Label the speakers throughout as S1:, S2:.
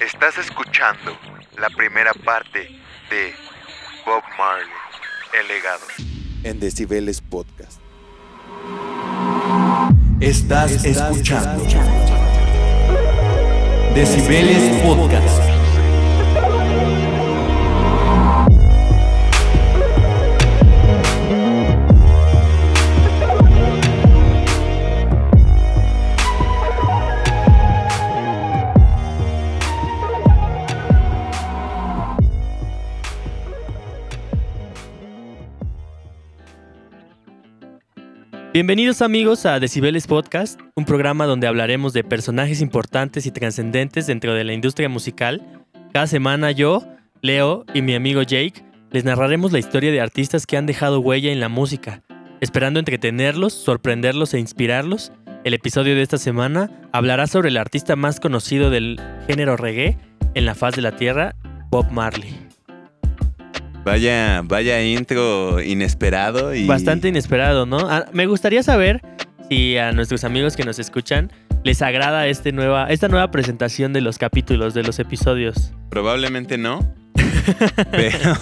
S1: Estás escuchando la primera parte de Bob Marley, el legado.
S2: En Decibeles Podcast.
S3: Estás escuchando Decibeles Podcast.
S4: Bienvenidos amigos a Decibeles Podcast, un programa donde hablaremos de personajes importantes y trascendentes dentro de la industria musical. Cada semana yo, Leo y mi amigo Jake les narraremos la historia de artistas que han dejado huella en la música, esperando entretenerlos, sorprenderlos e inspirarlos. El episodio de esta semana hablará sobre el artista más conocido del género reggae en la faz de la tierra, Bob Marley.
S2: Vaya, vaya intro inesperado y.
S4: Bastante inesperado, ¿no? Ah, me gustaría saber si a nuestros amigos que nos escuchan les agrada este nueva, esta nueva presentación de los capítulos, de los episodios.
S2: Probablemente no. pero.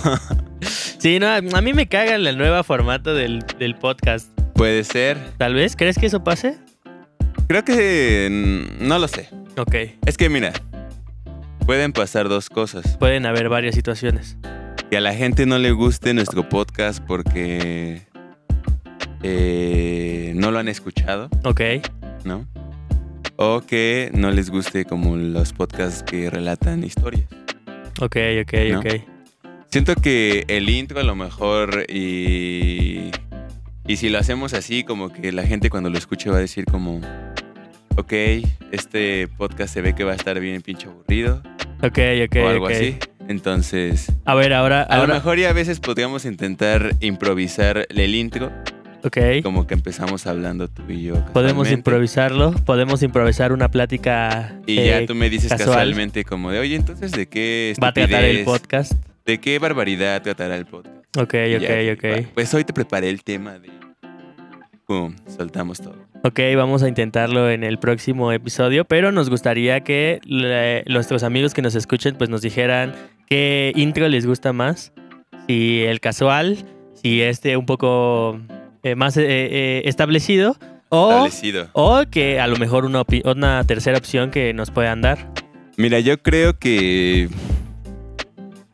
S4: Sí, no, a mí me caga el nuevo formato del, del podcast.
S2: Puede ser.
S4: Tal vez, ¿crees que eso pase?
S2: Creo que. No lo sé.
S4: Ok.
S2: Es que mira. Pueden pasar dos cosas.
S4: Pueden haber varias situaciones.
S2: Que a la gente no le guste nuestro podcast porque. eh, no lo han escuchado,
S4: Ok.
S2: ¿no? O que no les guste como los podcasts que relatan historias.
S4: Ok, ok,
S2: ¿No?
S4: ok.
S2: Siento que el intro a lo mejor y... Y si lo hacemos así, como que la gente cuando lo escuche va a decir como... Ok, este podcast se ve que va a estar bien pinche aburrido.
S4: Ok, ok,
S2: o algo
S4: ok.
S2: así. Entonces,
S4: A ver, ahora,
S2: a lo mejor y a veces podríamos intentar improvisar el intro.
S4: Ok.
S2: Como que empezamos hablando tú y yo.
S4: Podemos improvisarlo. Podemos improvisar una plática.
S2: Y
S4: eh,
S2: ya tú me dices
S4: casual.
S2: casualmente como de, oye, entonces, ¿de qué
S4: Va a tratar el podcast.
S2: ¿De qué barbaridad tratará el podcast?
S4: Ok,
S2: Y
S4: ok,
S2: ya,
S4: ok.
S2: Pues hoy te preparé el tema de... Pum, soltamos todo.
S4: Ok, vamos a intentarlo en el próximo episodio, pero nos gustaría que le- nuestros amigos que nos escuchen pues nos dijeran qué intro les gusta más, si el casual, si este un poco eh, más eh, eh, establecido o,
S2: Establecido.
S4: o que a lo mejor una, una tercera opción que nos puedan dar.
S2: Mira, yo creo que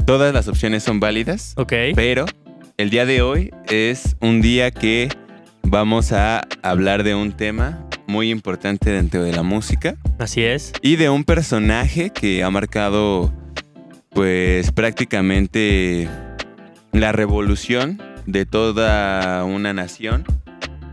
S2: todas las opciones son válidas,
S4: Ok,
S2: pero el día de hoy es un día que vamos a hablar de un tema muy importante dentro de la música
S4: así es.
S2: y de un personaje que ha marcado pues prácticamente la revolución de toda una nación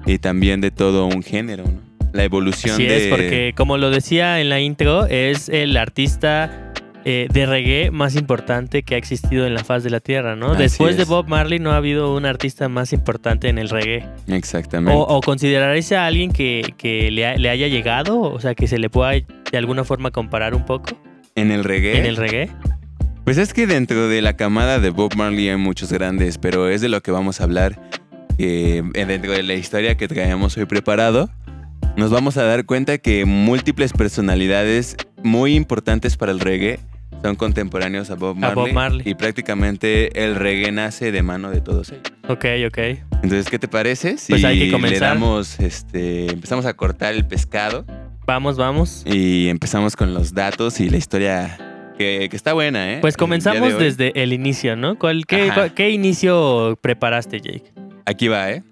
S2: y también de todo un género, ¿no? La evolución
S4: Así
S2: de
S4: es, porque como lo decía en la intro, es el artista eh, de reggae más importante que ha existido en la faz de la tierra, ¿no?
S2: Así
S4: Después de. Bob Marley no ha habido un artista más importante en el reggae.
S2: Exactamente.
S4: O, o consideraréis a alguien que, que le, ha- le haya llegado, o sea, que se le pueda de alguna forma comparar un poco
S2: en el reggae.
S4: en el reggae.
S2: Pues es que dentro de la camada de Bob Marley hay muchos grandes, pero es de lo que vamos a hablar. eh, dentro de la historia que traemos hoy preparado, nos vamos a dar cuenta que múltiples personalidades muy importantes para el reggae son contemporáneos a Bob
S4: A
S2: Marley.
S4: Bob Marley.
S2: Y prácticamente el reggae nace de mano de todos ellos.
S4: Ok, ok.
S2: Entonces, ¿qué te parece? Si
S4: Pues hay que
S2: le
S4: comenzar.
S2: damos, este, empezamos a cortar el pescado
S4: Vamos, vamos.
S2: y empezamos con los datos y la historia que, que está buena, ¿eh?
S4: Pues
S2: El
S4: comenzamos
S2: de
S4: desde el inicio, ¿no? ¿Cuál, qué, cuál- qué inicio preparaste, Jake?
S2: Aquí va, ¿eh?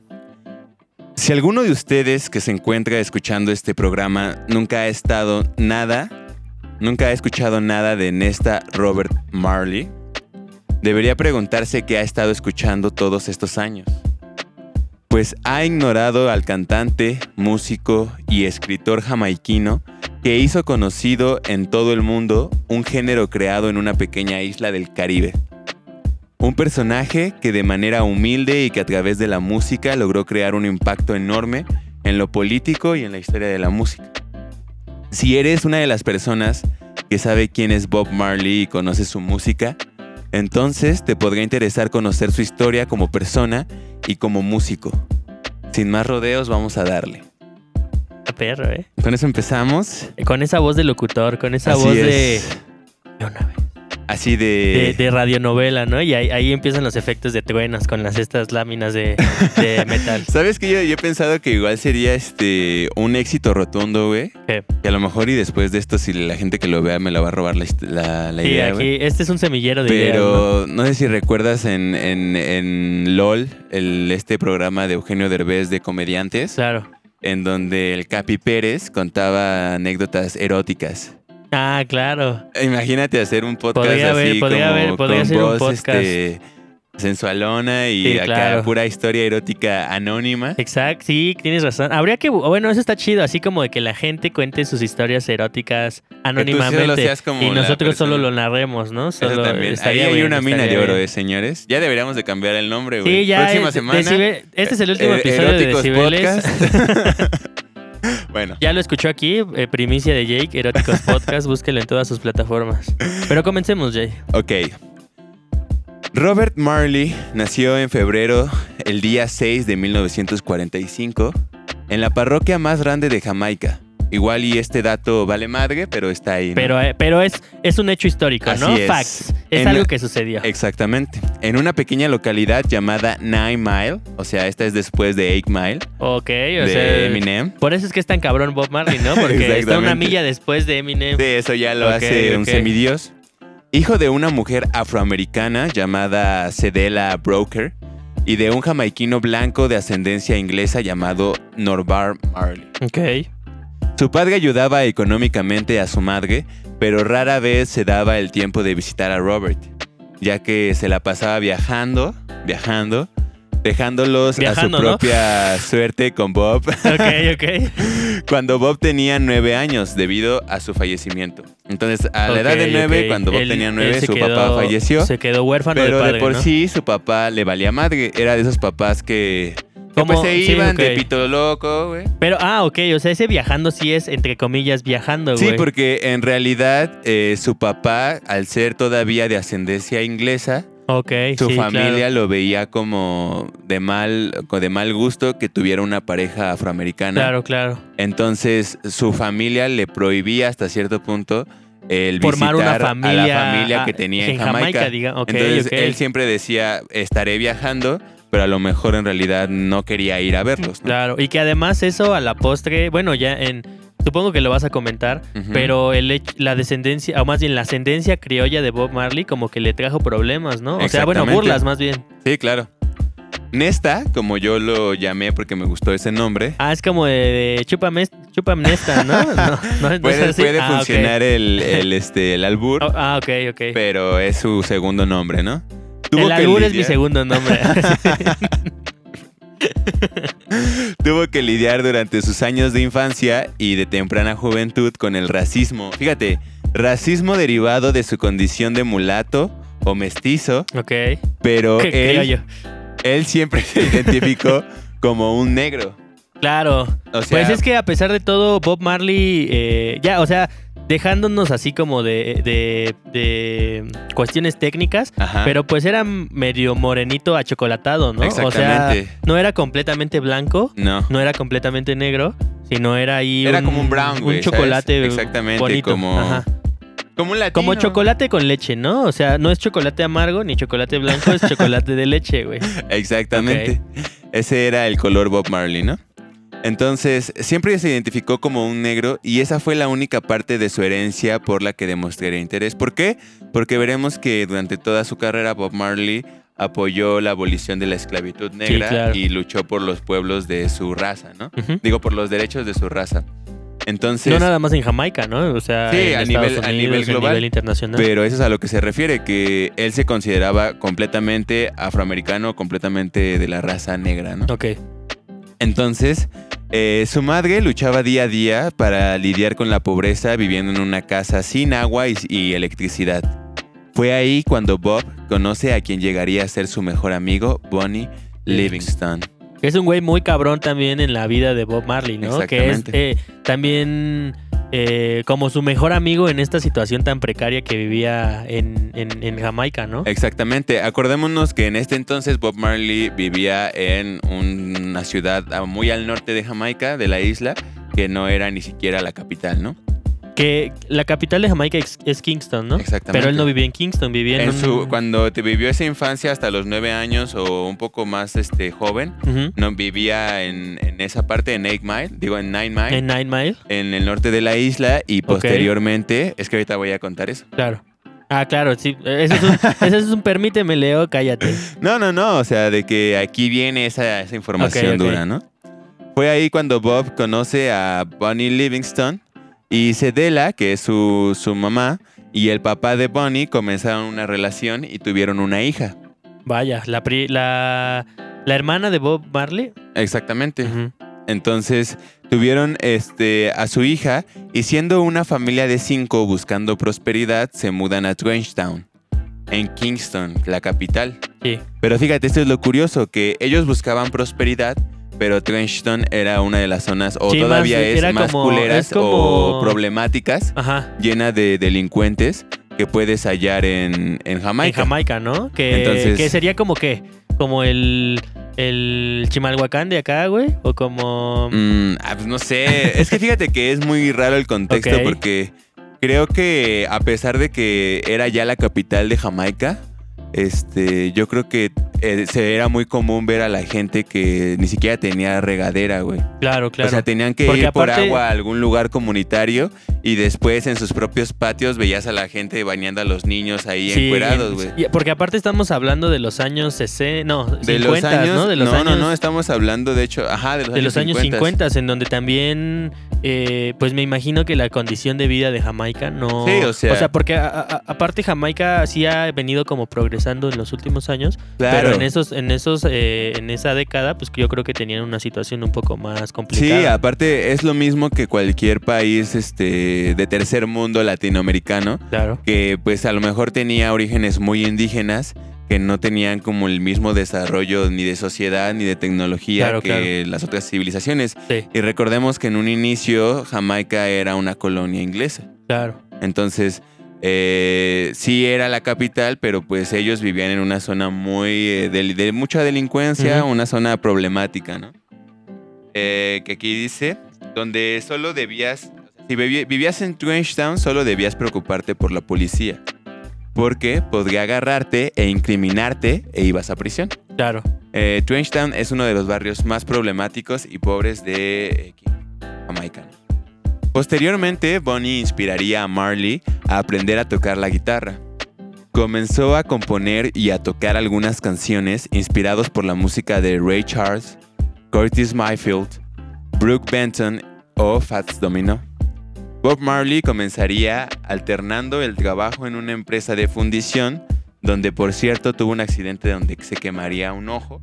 S2: Si alguno de ustedes que se encuentra escuchando este programa nunca ha estado nada, nunca ha escuchado nada de Nesta Robert Marley, debería preguntarse qué ha estado escuchando todos estos años. Pues ha ignorado al cantante, músico y escritor jamaiquino que hizo conocido en todo el mundo un género creado en una pequeña isla del Caribe. Un personaje que de manera humilde y que a través de la música logró crear un impacto enorme en lo político y en la historia de la música. Si eres una de las personas que sabe quién es Bob Marley y conoce su música, entonces te podría interesar conocer su historia como persona y como músico. Sin más rodeos, vamos a darle.
S4: Perro, ¿eh?
S2: Con eso empezamos.
S4: Con esa voz de locutor, con esa
S2: Así
S4: voz
S2: es.
S4: de, Una vez.
S2: Así
S4: De,
S2: de...
S4: de radionovela, ¿no? Y ahí, ahí empiezan los efectos de truenas con las estas láminas de, de metal.
S2: ¿Sabes que yo, yo he pensado que igual sería este un éxito rotundo, güey?
S4: ¿Qué?
S2: Que a lo mejor y después de esto, si la gente que lo vea me la va a robar la, la, la
S4: Sí,
S2: idea, güey.
S4: aquí, este es un semillero de ideas, ¿no?
S2: Pero ¿no? sé si recuerdas en, en, en LOL, el, este programa de Eugenio Derbez de comediantes,
S4: Claro.
S2: En donde el Capi Pérez contaba anécdotas eróticas.
S4: Ah, claro.
S2: Imagínate hacer un podcast
S4: Podría haber-
S2: así
S4: podría
S2: como
S4: haber- podría
S2: con
S4: ser un
S2: voz,
S4: podcast.
S2: este, sensualona y
S4: Sí,
S2: acá
S4: claro.
S2: pura historia erótica anónima.
S4: Exacto, sí, tienes razón. Habría que, bueno, eso está chido, así como de que la gente cuente sus historias eróticas anónimamente y nosotros solo lo narremos, ¿no? Solo.
S2: Ahí hay
S4: bien,
S2: una mina de oro, eh, señores. Ya deberíamos de cambiar el nombre, güey.
S4: Sí, ya.
S2: Próxima
S4: es-
S2: semana.
S4: Este es el último
S2: eh,
S4: episodio de Decibeles.
S2: Bueno,
S4: Ya lo escuchó aquí, eh, primicia de Jake, Eróticos Podcast, búsquelo en todas sus plataformas. Pero comencemos, Jay.
S2: ok. Robert Marley nació en febrero, el día 6 de 1945, en la parroquia más grande de Jamaica. Igual y este dato vale madre, pero está ahí. ¿no?
S4: Pero, eh, pero es, es un hecho histórico, ¿no?
S2: Es.
S4: Facts. Es
S2: En-
S4: algo que sucedió.
S2: Exactamente. En una pequeña localidad llamada Nine Mile, o sea, esta es después de Eight Mile,
S4: Ok, o
S2: de
S4: sea.
S2: Eminem.
S4: Por eso es que es tan cabrón Bob Marley, ¿no? Porque está una milla después de Eminem.
S2: Sí, eso ya lo hace un
S4: ok.
S2: semidios. Hijo de una mujer afroamericana llamada Cedella Broker y de un jamaiquino blanco de ascendencia inglesa llamado Norbar Marley.
S4: Ok.
S2: Su padre ayudaba económicamente a su madre, pero rara vez se daba el tiempo de visitar a Robert, ya que se la pasaba viajando, viajando, dejándolos
S4: Viajando,
S2: a su propia suerte con Bob
S4: Ok, ok.
S2: cuando Bob tenía nueve años debido a su fallecimiento. Entonces, a la edad de nueve, cuando Bob
S4: Él-
S2: tenía nueve, su
S4: quedó-
S2: papá falleció.
S4: Se quedó huérfano
S2: Pero
S4: de padre,
S2: de por
S4: ¿no?
S2: sí, su papá le valía madre. Era de esos papás que,
S4: Como-
S2: pues se
S4: sí,
S2: iban de pito loco, güey.
S4: Pero, ah, ok, o sea, ese viajando sí es, entre comillas, viajando, güey.
S2: Sí, porque en realidad eh, su papá, al ser todavía de ascendencia inglesa,
S4: Ok,
S2: su
S4: sí,
S2: familia
S4: claro.
S2: lo veía como de mal, de mal gusto que tuviera una pareja afroamericana.
S4: Claro, claro.
S2: Entonces su familia le prohibía hasta cierto punto el
S4: Formar
S2: visitar
S4: una
S2: a la familia que
S4: ah,
S2: tenía en Jamaica.
S4: Jamaica, diga- ok,
S2: Entonces él siempre decía estaré viajando, pero a lo mejor en realidad no quería ir a verlos. ¿no?
S4: Claro, y que además eso a la postre, bueno, ya en... Supongo que lo vas a comentar, pero el la descendencia, o más bien la ascendencia criolla de Bob Marley como que le trajo problemas, ¿no? O sea, bueno, burlas más bien.
S2: Sí, claro. Nesta, como yo lo llamé porque me gustó ese nombre,
S4: Ah, es como de, de chúpame, chúpame esta, ¿no? No, no,
S2: puede, puede
S4: Ah,
S2: funcionar el, el, este, el albur,
S4: Oh, ah, ok, ok.
S2: pero es su segundo nombre, ¿no?
S4: El albur es mi segundo nombre.
S2: Tuvo que lidiar durante sus años de infancia y de temprana juventud con el racismo. Fíjate, racismo derivado de su condición de mulato o mestizo,
S4: ok.
S2: pero
S4: ¿Qué creo
S2: él, él siempre se identificó como un negro.
S4: Claro.
S2: O sea,
S4: Pues es que a pesar de todo, Bob Marley, eh, ya, o sea, dejándonos así como de, de, de cuestiones técnicas,
S2: Ajá.
S4: pero pues era medio morenito achocolatado, ¿no? O sea,
S2: Exactamente.
S4: no era completamente blanco,
S2: no.
S4: no era completamente negro, sino era ahí
S2: Era como un brown, güey,
S4: Un
S2: ¿sabes?
S4: chocolate
S2: Exactamente,
S4: bonito.
S2: como-
S4: Ajá.
S2: Como un latino.
S4: Como chocolate con leche, ¿no? O sea, no es chocolate amargo ni chocolate blanco, es chocolate de leche, güey.
S2: Exactamente. Ese era el color Bob Marley, ¿no? Entonces, siempre se identificó como un negro y esa fue la única parte de su herencia por la que demostraría interés. ¿Por qué? Porque veremos que durante toda su carrera Bob Marley apoyó la abolición de la esclavitud negra
S4: claro.
S2: y luchó por los pueblos de su raza, ¿no? Digo, por los derechos de su raza. Entonces,
S4: no nada más en Jamaica, ¿no? O sea,
S2: Sí,
S4: en
S2: a nivel- a nivel
S4: a
S2: global,
S4: nivel internacional.
S2: pero eso es a lo que se refiere, que él se consideraba completamente afroamericano, completamente de la raza negra, ¿no?
S4: Ok.
S2: Entonces, eh, su madre luchaba día a día para lidiar con la pobreza viviendo en una casa sin agua y, y electricidad. Fue ahí cuando Bob conoce a quien llegaría a ser su mejor amigo, Bonnie Livingston.
S4: Es un güey muy cabrón también en la vida de Bob Marley, ¿no? Que es eh, también eh, como su mejor amigo en esta situación tan precaria que vivía en, en- en Jamaica, ¿no?
S2: Exactamente. Acordémonos que en este entonces Bob Marley vivía en una ciudad muy al norte de Jamaica, de la isla, que no era ni siquiera la capital, ¿no?
S4: Que la capital de Jamaica es, es Kingston, ¿no?
S2: Exactamente.
S4: Pero él no vivía en Kingston, vivía en,
S2: En
S4: un...
S2: su, cuando te vivió esa infancia hasta los nueve años o un poco más este, joven, no vivía en, en esa parte, en Eight Mile, digo en Nine Mile,
S4: En Nine Mile,
S2: en el norte de la isla y posteriormente, es que ahorita voy a contar eso.
S4: claro. Ah, claro, sí. Eso es un, eso es un permíteme, Leo, cállate.
S2: No, no, no, o sea, de que aquí viene esa, esa información dura, ¿no? Fue ahí cuando Bob conoce a Bonnie Livingston y Cedella, que es su, su mamá, y el papá de Bonnie comenzaron una relación y tuvieron una hija.
S4: Vaya, la, pri- la, la hermana de Bob Marley.
S2: Exactamente.
S4: Ujú.
S2: Entonces tuvieron este, a su hija y siendo una familia de cinco buscando prosperidad, se mudan a Trenchtown, en Kingston, la capital.
S4: Sí,
S2: Pero fíjate, esto es lo curioso, que ellos buscaban prosperidad, pero Trenchtown era una de las zonas, o
S4: Sí,
S2: todavía es más
S4: como-
S2: culeras
S4: es como-
S2: o problemáticas,
S4: ajá.
S2: llena de delincuentes que puedes hallar en, en Jamaica.
S4: En Jamaica, ¿no? Que,
S2: Entonces-
S4: que sería como que, como el, el Chimalhuacán de acá, güey. O como...
S2: Mm, ah, pues no sé. es que fíjate que es muy raro el contexto porque creo que a pesar de que era ya la capital de Jamaica, este, yo creo que eh, se era muy común ver a la gente que ni siquiera tenía regadera, güey.
S4: Claro, claro.
S2: O sea, tenían que
S4: Porque
S2: ir por agua a algún lugar comunitario y después en sus propios patios veías a la gente bañando a los niños ahí
S4: Sí,
S2: encuerados, güey.
S4: Porque aparte estamos hablando de los años 60, no, 50,
S2: De los años,
S4: ¿no? De los
S2: no,
S4: años,
S2: no, no, estamos hablando de hecho, ajá, de los
S4: de
S2: años
S4: los años
S2: 50.
S4: 50, en donde también, eh, pues me imagino que la condición de vida de Jamaica no...
S2: Sí, o sea-
S4: O sea, porque a- a- aparte Jamaica sí ha venido como progresando en los últimos años,
S2: Claro.
S4: pero en esos, en esos, eh, en esa década, pues yo creo que tenían una situación un poco más complicada.
S2: Sí, aparte es lo mismo que cualquier país este, de tercer mundo latinoamericano,
S4: Claro.
S2: que pues a lo mejor tenía orígenes muy indígenas, que no tenían como el mismo desarrollo ni de sociedad ni de tecnología
S4: Claro,
S2: que las otras civilizaciones.
S4: Sí,
S2: Y recordemos que en un inicio Jamaica era una colonia inglesa.
S4: claro.
S2: Entonces, eh, sí era la capital, pero pues ellos vivían en una zona muy eh, de, de mucha delincuencia, una zona problemática, ¿no? Eh, que aquí dice, donde solo debías, si vivías en Trenchtown, solo debías preocuparte por la policía, porque podría agarrarte e incriminarte e ibas a prisión.
S4: Claro.
S2: Eh, Trenchtown es uno de los barrios más problemáticos y pobres de eh, Jamaica. Posteriormente, Bonnie inspiraría a Marley a aprender a tocar la guitarra. Comenzó a componer y a tocar algunas canciones inspirados por la música de Ray Charles, Curtis Mayfield, Brooke Benton o Fats Domino. Bob Marley comenzaría alternando el trabajo en una empresa de fundición, donde por cierto tuvo un accidente donde se quemaría un ojo,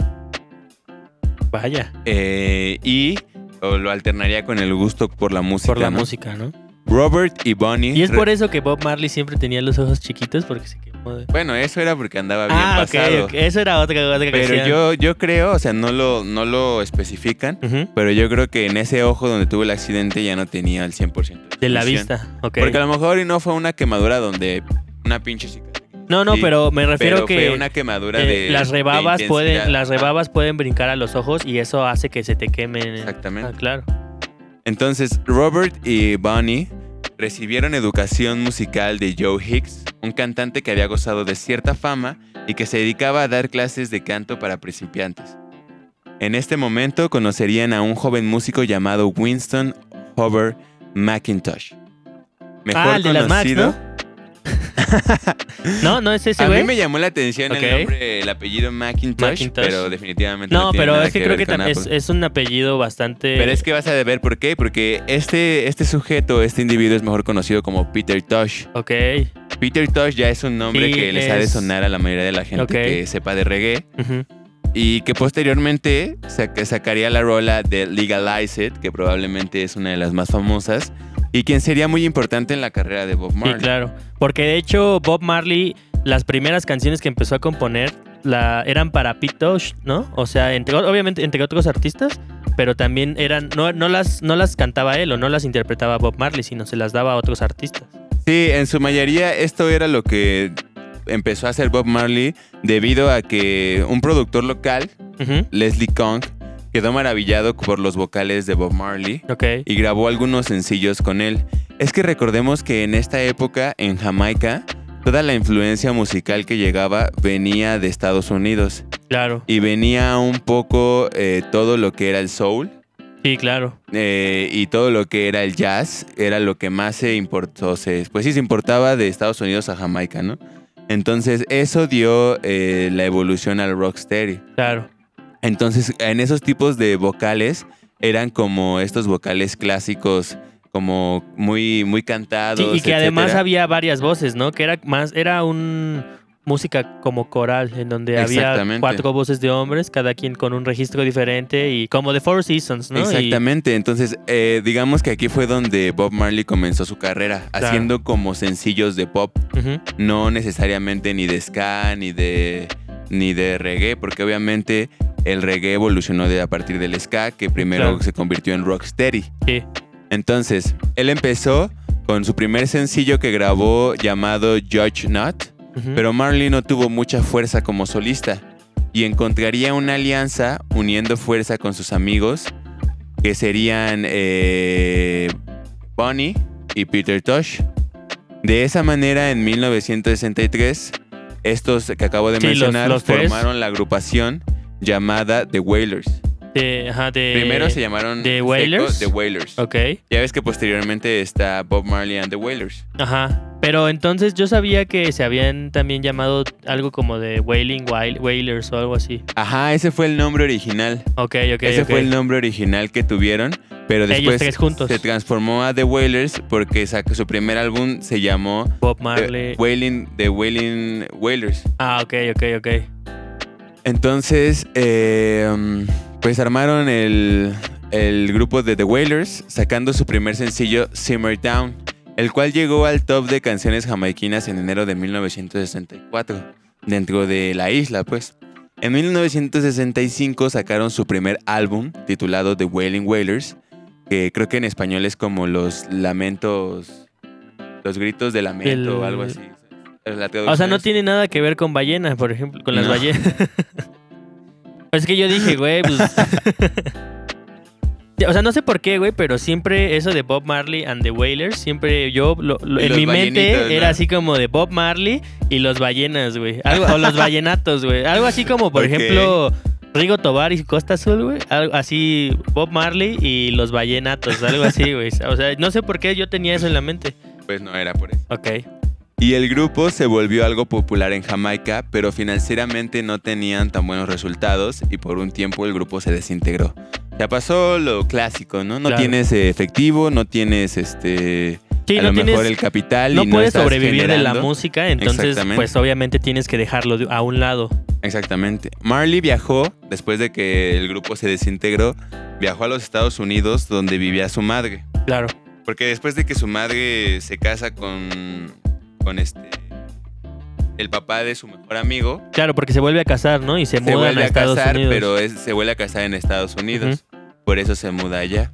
S4: Vaya,
S2: eh, y lo alternaría con el gusto por la música.
S4: por la
S2: ¿no?
S4: música, ¿no?
S2: Robert y Bonnie.
S4: Y es por eso que Bob Marley siempre tenía los ojos chiquitos porque se quemó de...
S2: Bueno, eso era porque andaba bien
S4: Ah,
S2: pasado.
S4: ok. Eso era otra, otra
S2: Pero
S4: canción.
S2: yo, yo creo, o sea, no lo, no lo especifican, pero yo creo que en ese ojo donde tuvo el accidente ya no tenía el 100%
S4: De la
S2: función.
S4: vista, ok.
S2: Porque a lo mejor y no fue una quemadura donde una pinche.
S4: No, no,
S2: sí,
S4: pero me refiero
S2: Pero
S4: que
S2: fue una quemadura
S4: eh,
S2: de
S4: las
S2: de
S4: rebabas pueden las rebabas pueden brincar a los ojos y eso hace que se te quemen.
S2: Exactamente.
S4: Ah, claro.
S2: Entonces, Robert y Bonnie recibieron educación musical de Joe Hicks, un cantante que había gozado de cierta fama y que se dedicaba a dar clases de canto para principiantes. En este momento conocerían a un joven músico llamado Winston Hover McIntosh. Mejor
S4: Ah,
S2: conocido.
S4: No, no es ese
S2: A mí
S4: güey.
S2: me llamó la atención el nombre, el apellido McIntosh,
S4: Macintosh.
S2: pero definitivamente
S4: No,
S2: tiene
S4: pero
S2: nada
S4: es que creo que
S2: con
S4: tam- es, es un apellido bastante
S2: Pero es que vas a ver por qué, porque este, este sujeto, este individuo es mejor conocido como Peter Tosh.
S4: Ok.
S2: Peter Tosh ya es un nombre
S4: Sí,
S2: que les ha de
S4: es-
S2: sonar a la mayoría de la gente que sepa de reggae y que posteriormente sac- sacaría la rola de Legalize It, que probablemente es una de las más famosas y quien sería muy importante en la carrera de Bob
S4: Sí,
S2: Marley.
S4: claro. Porque de hecho Bob Marley, las primeras canciones que empezó a componer la, eran para Pete Tosh, ¿no? O sea, entre, obviamente entre otros artistas, pero también eran, no, no, las, no las cantaba él o no las interpretaba Bob Marley, sino se las daba a otros artistas.
S2: Sí, en su mayoría esto era lo que empezó a hacer Bob Marley debido a que un productor local. Leslie Kong, quedó maravillado por los vocales de Bob Marley
S4: Ok.
S2: y grabó algunos sencillos con él. Es que recordemos que en esta época, en Jamaica, toda la influencia musical que llegaba venía de Estados Unidos.
S4: Claro.
S2: Y venía un poco eh, todo lo que era el soul
S4: Sí, claro.
S2: eh, y todo lo que era el jazz, era lo que más se importó, se, pues sí, se importaba de Estados Unidos a Jamaica, ¿no? Entonces eso dio eh, la evolución al rocksteady.
S4: Claro.
S2: Entonces, en esos tipos de vocales eran como estos vocales clásicos, como muy, muy cantados.
S4: Sí, y que además había varias voces, ¿no? Que era más, era un música como coral, en donde había cuatro voces de hombres, cada quien con un registro diferente y como de Four Seasons, ¿no? Y-
S2: Exactamente, entonces eh, digamos que aquí fue donde Bob Marley comenzó su carrera,
S4: Claro.
S2: haciendo como sencillos de pop, no necesariamente ni de ska ni de ni de reggae, porque obviamente el reggae evolucionó de a partir del ska, que primero
S4: Claro.
S2: se convirtió en rocksteady.
S4: sí,
S2: Entonces, él empezó con su primer sencillo que grabó llamado Judge Not, pero Marley no tuvo mucha fuerza como solista y encontraría una alianza uniendo fuerza con sus amigos que serían eh, Bonnie y Peter Tosh. De esa manera, en 1963, estos que acabo de
S4: Sí,
S2: mencionar
S4: los
S2: formaron la agrupación llamada The Wailers.
S4: De- ajá, de-
S2: Primero se llamaron
S4: ¿The
S2: seco
S4: Wailers?
S2: The Wailers.
S4: Ok,
S2: Ya ves que posteriormente está Bob Marley and The Wailers.
S4: ajá. Pero entonces yo sabía que se habían también llamado algo como de Wailing Wail- Wailers o algo así.
S2: Ajá, ese fue el nombre original.
S4: Ok, ok,
S2: Ese fue el nombre original que tuvieron, pero después se transformó a The Wailers porque sacó su primer álbum se llamó
S4: Bob
S2: The
S4: Marley.
S2: Wailing, The Wailing Wailers.
S4: Ah, ok, ok, ok.
S2: Entonces, eh, um, pues armaron el, el grupo de The Wailers sacando su primer sencillo Simmer Down, el cual llegó al top de canciones jamaiquinas en enero de 1964, dentro de la isla, pues. En 1965 sacaron su primer álbum titulado The Wailing Wailers, que creo que en español es como los lamentos, los gritos de lamento o algo así.
S4: O sea, no tiene nada que ver con ballenas, por ejemplo, con las
S2: No.
S4: ballenas. Pues es que yo dije, güey, pues... O sea, no sé por qué, güey, pero siempre eso de Bob Marley and the Wailers, siempre yo, lo- lo- en mi mente era así como de Bob Marley y los ballenas, güey. O los ballenatos, güey. Algo así como, por ejemplo, Rigo Tobar y Costa Azul, güey. Algo así, Bob Marley y los ballenatos, algo así, güey. O sea, no sé por qué yo tenía eso en la mente.
S2: Pues no era por eso.
S4: Ok.
S2: Y el grupo se volvió algo popular en Jamaica, pero financieramente no tenían tan buenos resultados y por un tiempo el grupo se desintegró. Ya pasó lo clásico, ¿no? No
S4: Claro.
S2: tienes eh, efectivo, no tienes este
S4: Sí,
S2: a
S4: no
S2: lo mejor
S4: tienes-
S2: el capital
S4: No
S2: y no
S4: puedes sobrevivir de la música, entonces pues obviamente tienes que dejarlo de- a un lado.
S2: Exactamente. Marley viajó después de que el grupo se desintegró, viajó a los Estados Unidos donde vivía su madre.
S4: Claro.
S2: Porque después de que su madre se casa con con este el papá de su mejor amigo,
S4: Claro, porque se vuelve a casar, ¿no? Y se,
S2: vuelve
S4: a
S2: a
S4: Estados
S2: casar,
S4: Unidos.
S2: pero es- se vuelve a casar en Estados Unidos. Por eso se muda allá.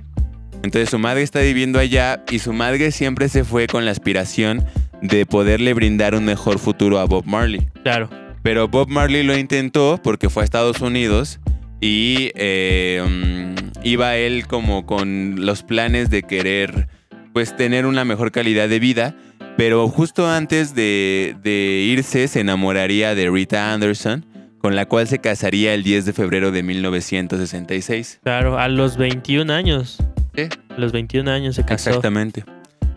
S2: Entonces su madre está viviendo allá y su madre siempre se fue con la aspiración de poderle brindar un mejor futuro a Bob Marley.
S4: Claro.
S2: Pero Bob Marley lo intentó porque fue a Estados Unidos y eh, mm, iba él como con los planes de querer pues tener una mejor calidad de vida. Pero justo antes de, de irse se enamoraría de Rita Anderson, con la cual se casaría el 10 de febrero de 1966.
S4: Claro, a los 21 años.
S2: Sí.
S4: A los 21 años se casó.
S2: Exactamente.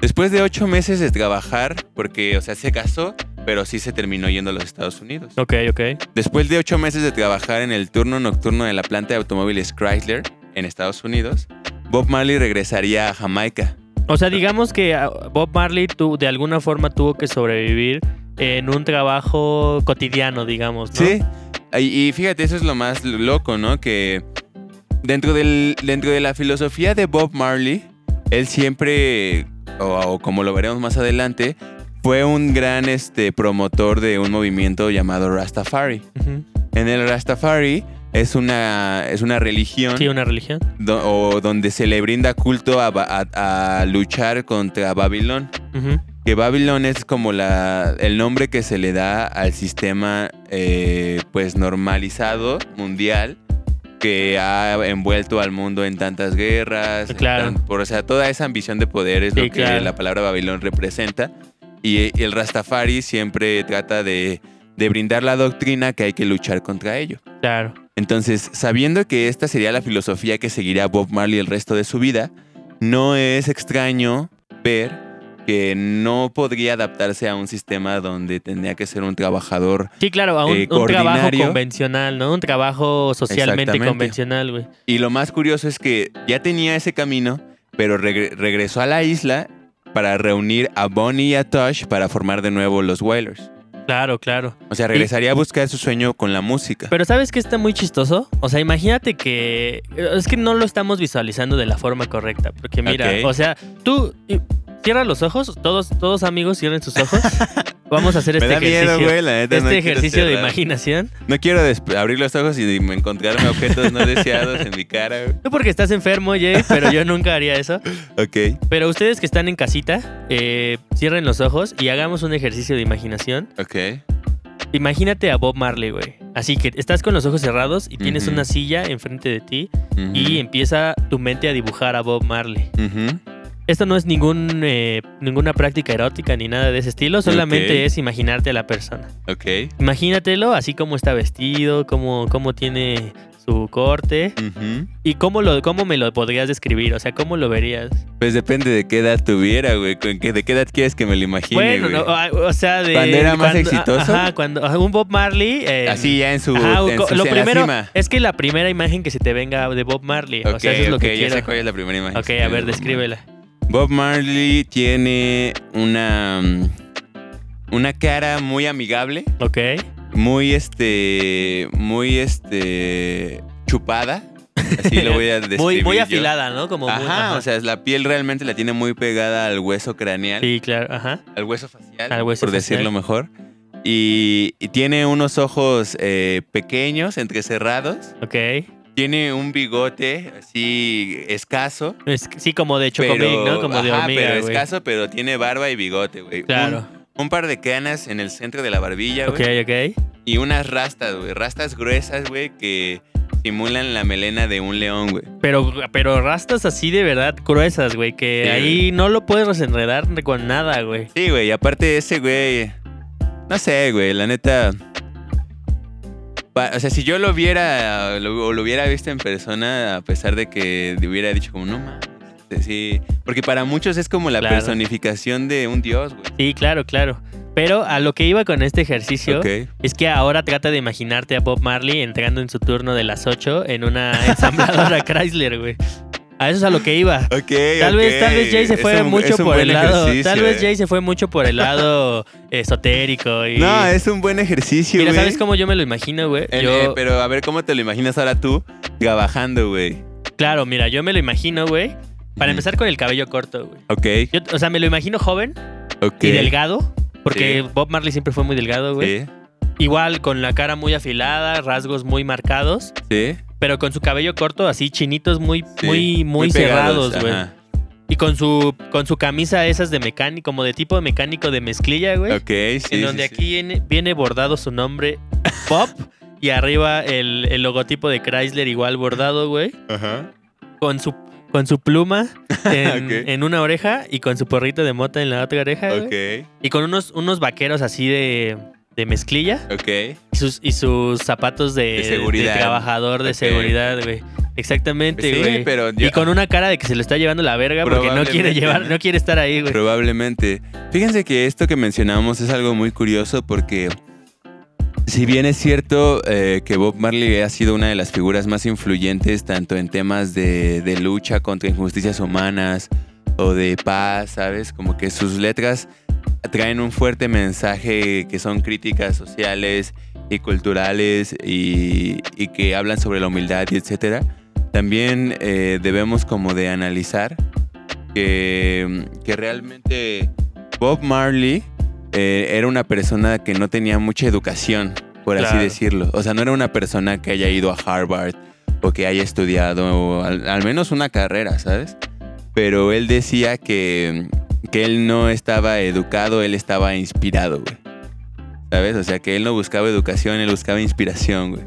S2: Después de ocho meses de trabajar, porque, o sea, se casó, pero sí se terminó yendo a los Estados Unidos.
S4: Ok, ok.
S2: Después de ocho meses de trabajar en el turno nocturno de la planta de automóviles Chrysler en Estados Unidos, Bob Marley regresaría a Jamaica.
S4: O sea, digamos que ah, Bob Marley tu- de alguna forma tuvo que sobrevivir en un trabajo cotidiano, digamos, ¿no?
S2: Sí. Y, fíjate, eso es lo más loco, ¿no? Que dentro, del, dentro de la filosofía de Bob Marley, él siempre, o, o como lo veremos más adelante, fue un gran este, promotor de un movimiento llamado Rastafari. En el Rastafari es una, es una religión
S4: Sí, una religión.
S2: do- o donde se le brinda culto a, Ba- a- a luchar contra Babilón. Que Babilón es como la, el nombre que se le da al sistema eh, pues normalizado mundial que ha envuelto al mundo en tantas guerras. en
S4: Claro.
S2: tan- por, o sea, toda esa ambición de poder es
S4: Sí,
S2: lo que
S4: claro.
S2: la palabra Babilón representa. Y, y el Rastafari siempre trata de, de brindar la doctrina que hay que luchar contra ello.
S4: Claro.
S2: Entonces, sabiendo que esta sería la filosofía que seguiría Bob Marley el resto de su vida, no es extraño ver que no podría adaptarse a un sistema donde tendría que ser un trabajador.
S4: Sí, claro, a un,
S2: Eh,
S4: un trabajo convencional, ¿no? Un trabajo socialmente convencional, güey.
S2: Y lo más curioso es que ya tenía ese camino, pero regre- regresó a la isla para reunir a Bonnie y a Tosh para formar de nuevo los Wailers.
S4: Claro, claro.
S2: O sea, regresaría a buscar su sueño con la música.
S4: Pero ¿sabes qué está muy chistoso? O sea, imagínate que... Es que no lo estamos visualizando de la forma correcta. Porque mira, o sea, tú... Cierra los ojos, todos, todos amigos cierren sus ojos. Vamos a hacer
S2: Me
S4: este
S2: miedo,
S4: ejercicio.
S2: güey, la neta.
S4: este
S2: no
S4: ejercicio de imaginación.
S2: No quiero abrir los ojos y encontrarme objetos no deseados en mi cara. güey.
S4: Tú porque estás enfermo, Jay, pero yo nunca haría eso.
S2: Ok.
S4: Pero ustedes que están en casita, eh, cierren los ojos y hagamos un ejercicio de imaginación.
S2: Ok.
S4: Imagínate a Bob Marley, güey. Así que estás con los ojos cerrados y tienes una silla enfrente de ti y empieza tu mente a dibujar a Bob Marley. Esto no es ningún, eh, ninguna práctica erótica ni nada de ese estilo, solamente es imaginarte a la persona.
S2: Ok.
S4: Imagínatelo así como está vestido, cómo, cómo tiene su corte
S2: Ujú.
S4: y cómo, lo, cómo me lo podrías describir, o sea, cómo lo verías.
S2: Pues depende de qué edad tuviera, güey. ¿Con qué- ¿De qué edad quieres que me lo imagine,
S4: bueno, no, ah, o sea, de...
S2: ¿Cuando era más exitoso?
S4: Ajá, cuando un Bob Marley... eh,
S2: Así ya en su,
S4: Ajá,
S2: en
S4: co-
S2: su-
S4: lo
S2: en
S4: primero
S2: cima.
S4: es que la primera imagen que se te venga de Bob Marley, o
S2: Ok,
S4: sea, eso es lo que
S2: ya
S4: quiero.
S2: sé cuál es la primera imagen.
S4: Ok, a ver, descríbela.
S2: Bob Marley tiene una una cara muy amigable,
S4: Ok,
S2: muy este muy este chupada, así lo voy a describir.
S4: muy, muy
S2: yo.
S4: afilada, ¿no? Como muy-
S2: Ajá, o sea, la piel realmente la tiene muy pegada al hueso craneal,
S4: Sí, claro, ajá.
S2: al hueso facial,
S4: Al hueso
S2: por
S4: facial.
S2: decirlo mejor. Y, y tiene unos ojos eh, pequeños, entrecerrados.
S4: Ok.
S2: Tiene un bigote así escaso.
S4: Es- sí, como de
S2: pero,
S4: chocomil, ¿no? Como de
S2: ajá,
S4: hormiga,
S2: pero escaso, pero tiene barba y bigote, güey.
S4: Claro.
S2: Un, un par de canas en el centro de la barbilla,
S4: Ok,
S2: güey.
S4: ok.
S2: Y unas rastas, güey. Rastas gruesas, güey, que simulan la melena de un león, güey.
S4: Pero, pero rastas así de verdad gruesas, güey, que
S2: Sí,
S4: ahí no lo puedes desenredar con nada, güey.
S2: Sí, güey. Y aparte ese, güey... No sé, güey. La neta... O sea, si yo lo viera o lo hubiera visto en persona, a pesar de que hubiera dicho como, no mames. Sí, porque para muchos es como la
S4: Claro.
S2: personificación de un dios, güey.
S4: Sí, claro, claro. Pero a lo que iba con este ejercicio es que ahora trata de imaginarte a Bob Marley entrando en su turno de las 8 en una ensambladora Chrysler, güey. A eso es a lo que iba.
S2: Ok,
S4: Tal vez, tal vez Jay se fue
S2: un-
S4: mucho por el lado. Tal vez
S2: eh.
S4: Jay se fue mucho por el lado esotérico y.
S2: No, es un buen ejercicio,
S4: Mira,
S2: güey.
S4: ¿sabes cómo yo me lo imagino, güey?
S2: El-
S4: Yo,
S2: eh, pero a ver, ¿cómo te lo imaginas ahora tú trabajando, güey?
S4: claro, mira, yo me lo imagino, güey. Para empezar con el cabello corto, güey.
S2: Ok,
S4: Yo, o sea, me lo imagino joven
S2: ok.
S4: y delgado. Porque
S2: Sí.
S4: Bob Marley siempre fue muy delgado, güey.
S2: Sí,
S4: Igual con la cara muy afilada, rasgos muy marcados.
S2: sí.
S4: Pero con su cabello corto, así chinitos muy,
S2: sí.
S4: muy, muy, cerrados, güey. Y con su, con su camisa esas de mecánico, como de tipo de mecánico de mezclilla, güey.
S2: Ok, sí.
S4: en donde
S2: sí,
S4: aquí viene, viene bordado su nombre, Bob. y arriba el, el logotipo de Chrysler igual bordado, güey.
S2: Ajá.
S4: Con su, con su pluma en, una oreja y con su porrito de mota en la otra oreja, güey.
S2: Ok,
S4: Y con unos, unos vaqueros así de, de mezclilla.
S2: ok.
S4: Y sus, y sus zapatos de,
S2: De seguridad.
S4: de trabajador de seguridad, güey. Exactamente,
S2: Sí,
S4: güey.
S2: pero yo-
S4: Y con una cara de que se lo está llevando la verga porque no quiere llevar,
S2: ¿no?
S4: no quiere estar ahí, güey.
S2: Probablemente. Fíjense que esto que mencionamos es algo muy curioso porque si bien es cierto eh, que Bob Marley ha sido una de las figuras más influyentes tanto en temas de, de lucha contra injusticias humanas o de paz, ¿sabes? Como que sus letras traen un fuerte mensaje que son críticas sociales y culturales y, y que hablan sobre la humildad y etcétera. También eh, debemos como de analizar que, que realmente Bob Marley eh, era una persona que no tenía mucha educación, por así
S4: Claro.
S2: decirlo. O sea, no era una persona que haya ido a Harvard o que haya estudiado al, al menos una carrera, ¿sabes? Pero él decía que, que él no estaba educado, él estaba inspirado, güey. ¿Sabes? O sea, que él no buscaba educación, él buscaba inspiración, güey.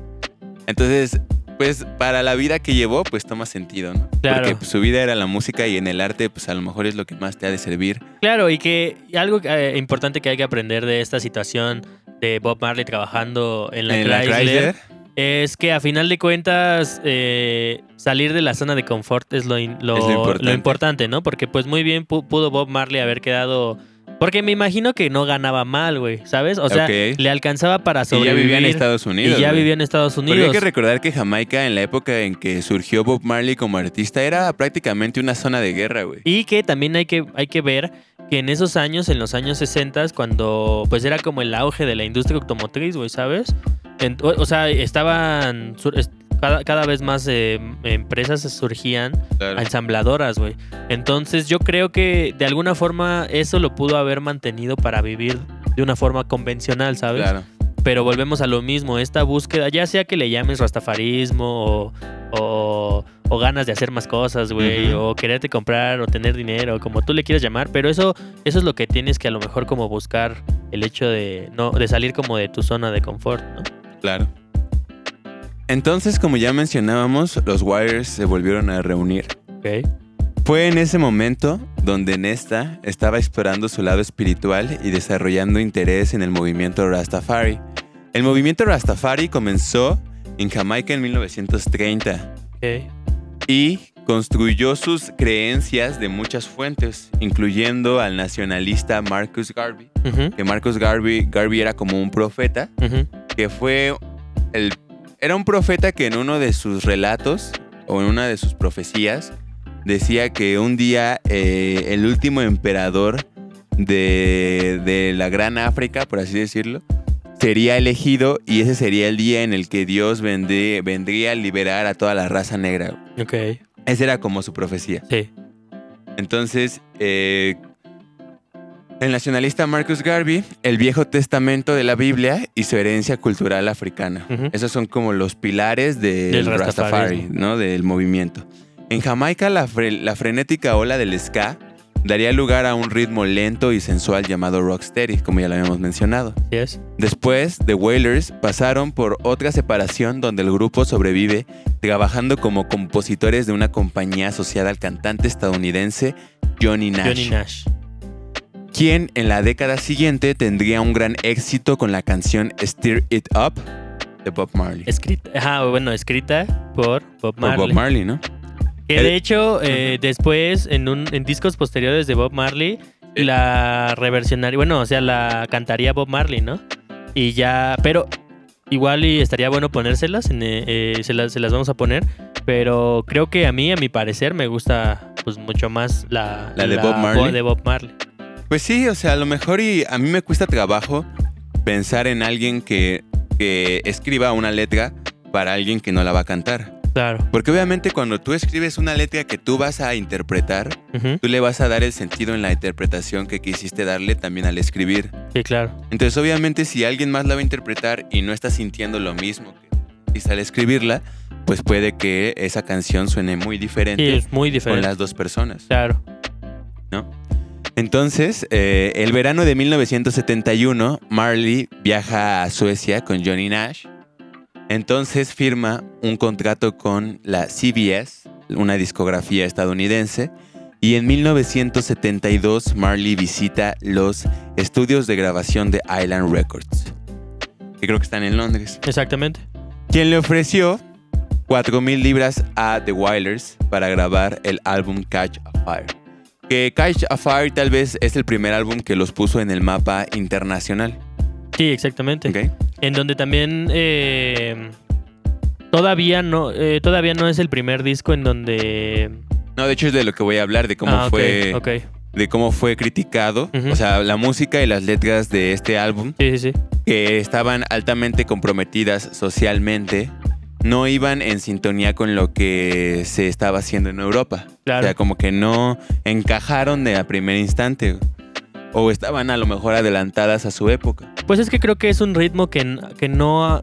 S2: Entonces, pues para la vida que llevó, pues toma sentido, ¿no?
S4: Claro.
S2: Porque pues, su vida era la música y en el arte, pues a lo mejor es lo que más te ha de servir.
S4: Claro, y que y algo eh, importante que hay que aprender de esta situación de Bob Marley trabajando en la,
S2: en la
S4: Chrysler, es que a final de cuentas eh, salir de la zona de confort es lo, in- lo,
S2: Es lo importante.
S4: lo importante, ¿no? Porque pues muy bien pu- pudo Bob Marley haber quedado... Porque me imagino que no ganaba mal, güey, ¿sabes? O sea, le alcanzaba para
S2: y ya
S4: sobrevivir.
S2: vivía en Estados Unidos.
S4: y ya
S2: güey.
S4: vivía en Estados Unidos.
S2: hay que recordar que Jamaica, en la época en que surgió Bob Marley como artista, era prácticamente una zona de guerra, güey.
S4: Y que también hay que, hay que ver que en esos años, en los años 60, cuando pues era como el auge de la industria automotriz, güey, ¿sabes? En- o, o sea, estaban sur- cada, cada vez más eh, empresas surgían
S2: Claro.
S4: ensambladoras, güey. Entonces yo creo que de alguna forma eso lo pudo haber mantenido para vivir de una forma convencional, ¿sabes?
S2: Claro.
S4: Pero volvemos a lo mismo, esta búsqueda, ya sea que le llames rastafarismo o, o, o ganas de hacer más cosas, güey, o quererte comprar o tener dinero, como tú le quieras llamar, pero eso, eso es lo que tienes que a lo mejor como buscar el hecho de, no, de salir como de tu zona de confort, ¿no?
S2: Claro. Entonces, como ya mencionábamos, los Wires se volvieron a reunir.
S4: Ok.
S2: Fue en ese momento donde Nesta estaba explorando su lado espiritual y desarrollando interés en el movimiento Rastafari. El movimiento Rastafari comenzó en Jamaica en 1930
S4: Ok.
S2: y construyó sus creencias de muchas fuentes, incluyendo al nacionalista Marcus Garvey, que Marcus Garvey, Garvey era como un profeta, que fue el era un profeta que en uno de sus relatos o en una de sus profecías decía que un día eh, el último emperador de, de la gran África, por así decirlo, sería elegido y ese sería el día en el que Dios vendría, vendría a liberar a toda la raza negra.
S4: Ok.
S2: Esa era como su profecía.
S4: Sí.
S2: Entonces, eh, el nacionalista Marcus Garvey, el Viejo Testamento de la Biblia y su herencia cultural africana. Esos son como los pilares del
S4: Del
S2: Rastafari. ¿no? Del movimiento. En Jamaica, la, fre- la frenética ola del ska daría lugar a un ritmo lento y sensual llamado rocksteady, como ya lo habíamos mencionado. Después, The Wailers pasaron por otra separación donde el grupo sobrevive trabajando como compositores de una compañía asociada al cantante estadounidense Johnny Nash,
S4: Johnny Nash.
S2: quien en la década siguiente tendría un gran éxito con la canción Stir It Up de Bob Marley.
S4: Escrita, ajá, bueno, escrita por Bob
S2: Por
S4: Marley.
S2: Bob Marley, ¿no?
S4: Que de hecho, eh, después, en, un, en discos posteriores de Bob Marley, la reversionaría, bueno, o sea, la cantaría Bob Marley, ¿no? Y ya, pero igual y estaría bueno ponérselas, en, eh, eh, se, las, se las vamos a poner, pero creo que a mí, a mi parecer, me gusta pues mucho más la,
S2: ¿La de Bob Marley?
S4: de Bob Marley.
S2: Pues sí, o sea, a lo mejor y a mí me cuesta trabajo pensar en alguien que, que escriba una letra para alguien que no la va a cantar.
S4: Claro.
S2: Porque obviamente cuando tú escribes una letra que tú vas a interpretar, tú le vas a dar el sentido en la interpretación que quisiste darle también al escribir.
S4: Sí, claro.
S2: Entonces obviamente si alguien más la va a interpretar y no está sintiendo lo mismo que al escribirla, pues puede que esa canción suene muy
S4: Sí,
S2: diferente
S4: es muy
S2: con
S4: diferente.
S2: las dos personas.
S4: Claro.
S2: Entonces, eh, el verano de 1971, Marley viaja a Suecia con Johnny Nash. Entonces firma un contrato con la CBS, una discografía estadounidense. Y en 1972, Marley visita los estudios de grabación de Island Records, que creo que están en Londres.
S4: Exactamente.
S2: Quien le ofreció 4.000 libras a The Wailers para grabar el álbum Catch a Fire. Que Catch a Fire tal vez es el primer álbum que los puso en el mapa internacional.
S4: Sí, exactamente.
S2: ¿ok?
S4: En donde también eh, todavía no eh, todavía no es el primer disco en donde
S2: No, de hecho es de lo que voy a hablar, de cómo
S4: Ah,
S2: fue, de cómo fue criticado. O sea, la música y las letras de este álbum,
S4: Sí, sí, sí.
S2: que estaban altamente comprometidas socialmente, no iban en sintonía con lo que se estaba haciendo en Europa.
S4: Claro.
S2: O sea, como que no encajaron de a primer instante. O estaban a lo mejor adelantadas a su época.
S4: Pues es que creo que es un ritmo que, que no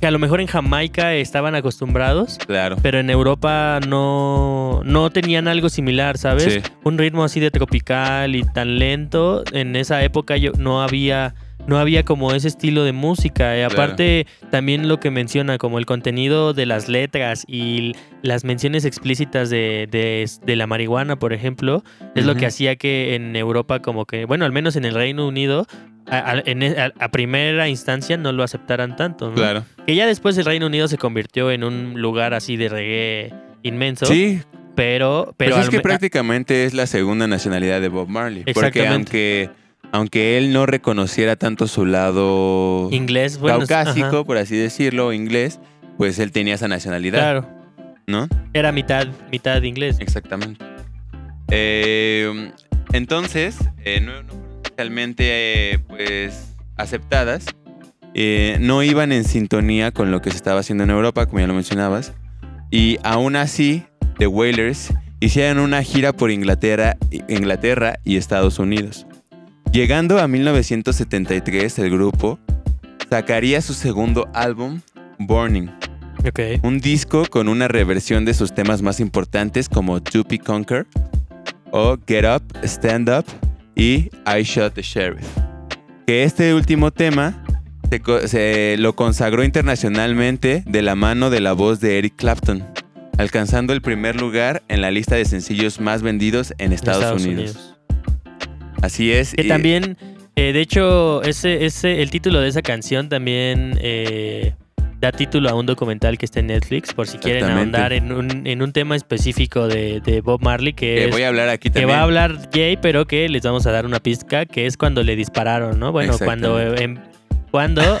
S4: que a lo mejor en Jamaica estaban acostumbrados,
S2: Claro.
S4: pero en Europa no no tenían algo similar, ¿sabes?
S2: Sí.
S4: Un ritmo así de tropical y tan lento en esa época yo no había no había como ese estilo de música. Y aparte, también lo que menciona, como el contenido de las letras y las menciones explícitas de, de- de la marihuana, por ejemplo, es lo que hacía que en Europa, como que, bueno, al menos en el Reino Unido, a, a- en e- a- a primera instancia no lo aceptaran tanto. ¿no?
S2: Claro.
S4: Que ya después el Reino Unido se convirtió en un lugar así de reggae inmenso.
S2: Sí,
S4: Pero, pero
S2: Pues es que
S4: me-
S2: prácticamente es la segunda nacionalidad de Bob Marley. Porque aunque, aunque él no reconociera tanto su lado
S4: inglés, bueno,
S2: caucásico,
S4: ajá,
S2: por así decirlo, inglés, pues él tenía esa nacionalidad,
S4: claro,
S2: ¿no?
S4: era mitad, mitad inglés.
S2: Exactamente. Eh, entonces, eh, no, no fueron especialmente eh, pues, aceptadas. Eh, no iban en sintonía con lo que se estaba haciendo en Europa, como ya lo mencionabas. Y aún así, The Wailers hicieron una gira por Inglaterra, Inglaterra y Estados Unidos. Llegando a 1973, el grupo sacaría su segundo álbum, Burning. Un disco con una reversión de sus temas más importantes como To Be Conquer o Get Up, Stand Up y I Shot the Sheriff. Que este último tema se, lo consagró internacionalmente de la mano de la voz de Eric Clapton, alcanzando el primer lugar en la lista de sencillos más vendidos en Estados, Unidos. Así es.
S4: Que
S2: y-
S4: también, eh, de hecho, ese, ese, el título de esa canción también eh, da título a un documental que está en Netflix, por si quieren ahondar en un, en un tema específico de, de Bob Marley, que,
S2: que
S4: es-
S2: voy a hablar aquí
S4: que
S2: también.
S4: va a hablar Jay, pero que les vamos a dar una pizca, que es cuando le dispararon, ¿no? Bueno, cuando...
S2: Exactamente.
S4: em, cuando eh,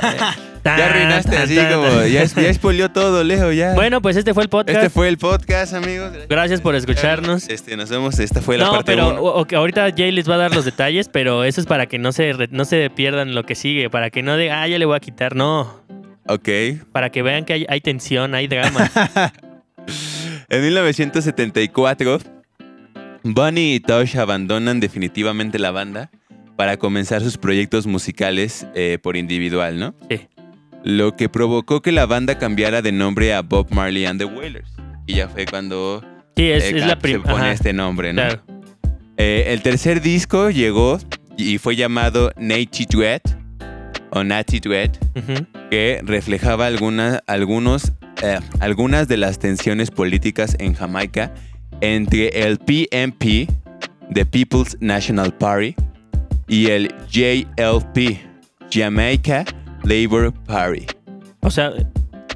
S2: Ya
S4: tan,
S2: arruinaste
S4: tan,
S2: así
S4: tan,
S2: como, ya, ya spoileó todo, Leo, ya.
S4: Bueno, pues este fue el podcast.
S2: Este fue el podcast, amigos.
S4: Gracias por escucharnos.
S2: Este, nos vemos. Esta fue la
S4: no,
S2: parte
S4: pero
S2: 1.
S4: o- ok, ahorita Jay les va a dar los detalles, pero eso es para que no se, no se pierdan lo que sigue, para que no digan, ah, ya le voy a quitar, no,
S2: Ok.
S4: para que vean que hay, hay tensión, hay drama.
S2: En 1974, Bunny y Tosh abandonan definitivamente la banda para comenzar sus proyectos musicales eh, por individual, ¿no?
S4: Sí.
S2: Lo que provocó que la banda cambiara de nombre a Bob Marley and the Wailers. Y ya fue cuando
S4: Sí, es,
S2: eh,
S4: es la
S2: se pone este nombre, ¿no?
S4: Claro.
S2: Eh, el tercer disco llegó y fue llamado Natty Duet o Natty Duet,
S4: Ujú.
S2: que reflejaba alguna- algunos, eh, algunas de las tensiones políticas en Jamaica entre el PNP, The People's National Party, y el JLP, Jamaica Labour Party.
S4: O sea,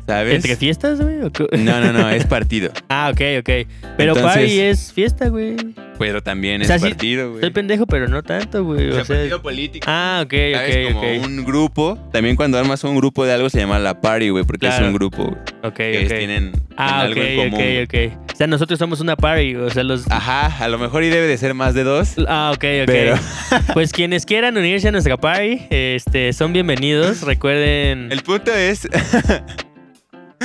S2: ¿Sabes?
S4: ¿entre fiestas, güey?
S2: No, no, no, es partido.
S4: Ah, ok, ok. Pero
S2: Entonces-
S4: party es fiesta, güey.
S2: Pero también
S4: O
S2: es
S4: sí,
S2: partido, güey.
S4: Soy pendejo, pero no tanto, güey.
S2: O
S4: O
S2: sea, partido político.
S4: ah, ok,
S2: ¿Sabes?
S4: ok,
S2: Como un grupo. También cuando armas un grupo de algo se llama la party, güey, porque
S4: Claro.
S2: es un grupo güey,
S4: Ok,
S2: que
S4: ok.
S2: tienen
S4: Ah, ok,
S2: algo en común.
S4: ok, ok. O sea, nosotros somos una party, o sea, los...
S2: Ajá, a lo mejor y debe de ser más de dos.
S4: Ah, ok, ok.
S2: Pero-
S4: Pues quienes quieran unirse a nuestra party, este, son bienvenidos. Recuerden,
S2: El punto es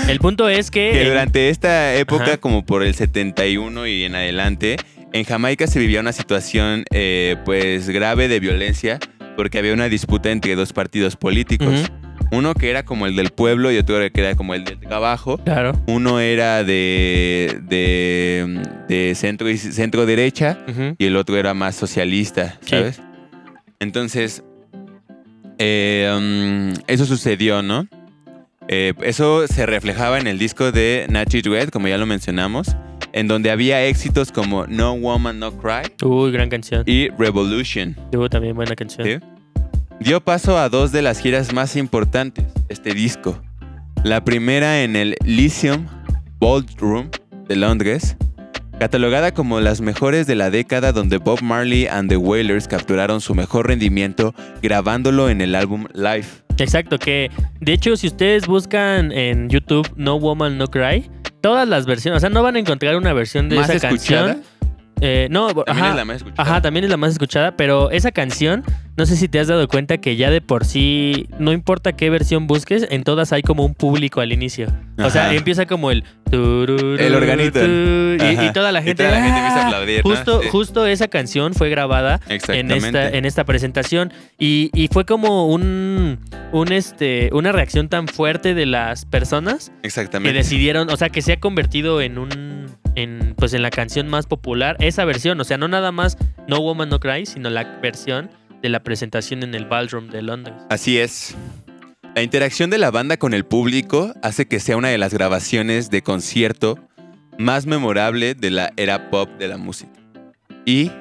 S4: el punto es que...
S2: que durante esta época,
S4: Ajá.
S2: como por el 71 y en adelante, en Jamaica se vivía una situación eh, pues grave de violencia porque había una disputa entre dos partidos políticos. Uno que era como el del pueblo y otro que era como el del trabajo.
S4: Claro.
S2: Uno era de, de, de centro, y- centro derecha y el otro era más socialista,
S4: Sí.
S2: ¿sabes? Entonces, eh, um, eso sucedió, ¿no? Eh, eso se reflejaba en el disco de Nachi Duet, como ya lo mencionamos, en donde había éxitos como No Woman No Cry
S4: Uy, gran canción.
S2: y Revolution.
S4: Tuvo también buena canción.
S2: ¿sí? Dio paso a dos de las giras más importantes este disco. La primera en el Lyceum Ballroom de Londres, catalogada como las mejores de la década donde Bob Marley and the Wailers capturaron su mejor rendimiento grabándolo en el álbum Live.
S4: Exacto, que de hecho si ustedes buscan en YouTube No Woman No Cry, todas las versiones, o sea, no van a encontrar una versión de
S2: ¿Más
S4: esa
S2: escuchada?
S4: canción. Eh, no,
S2: También
S4: ajá,
S2: es la más escuchada.
S4: Ajá, también es la más escuchada, pero esa canción, no sé si te has dado cuenta que ya de por sí, no importa qué versión busques, en todas hay como un público al inicio. O sea, empieza como el...
S2: El organito.
S4: y, y toda la
S2: Y
S4: gente...
S2: toda la gente empieza a aplaudir, ¿no?
S4: Justo, justo esa canción fue grabada en esta, en esta presentación y, y fue como un, un este, una reacción tan fuerte de las personas que decidieron, o sea, que se ha convertido en un, en, pues en la canción más popular, esa versión, o sea, no nada más No Woman No Cry, sino la versión de la presentación en el Ballroom de Londres.
S2: Así es. La interacción de la banda con el público hace que sea una de las grabaciones de concierto más memorable de la era pop de la música. Y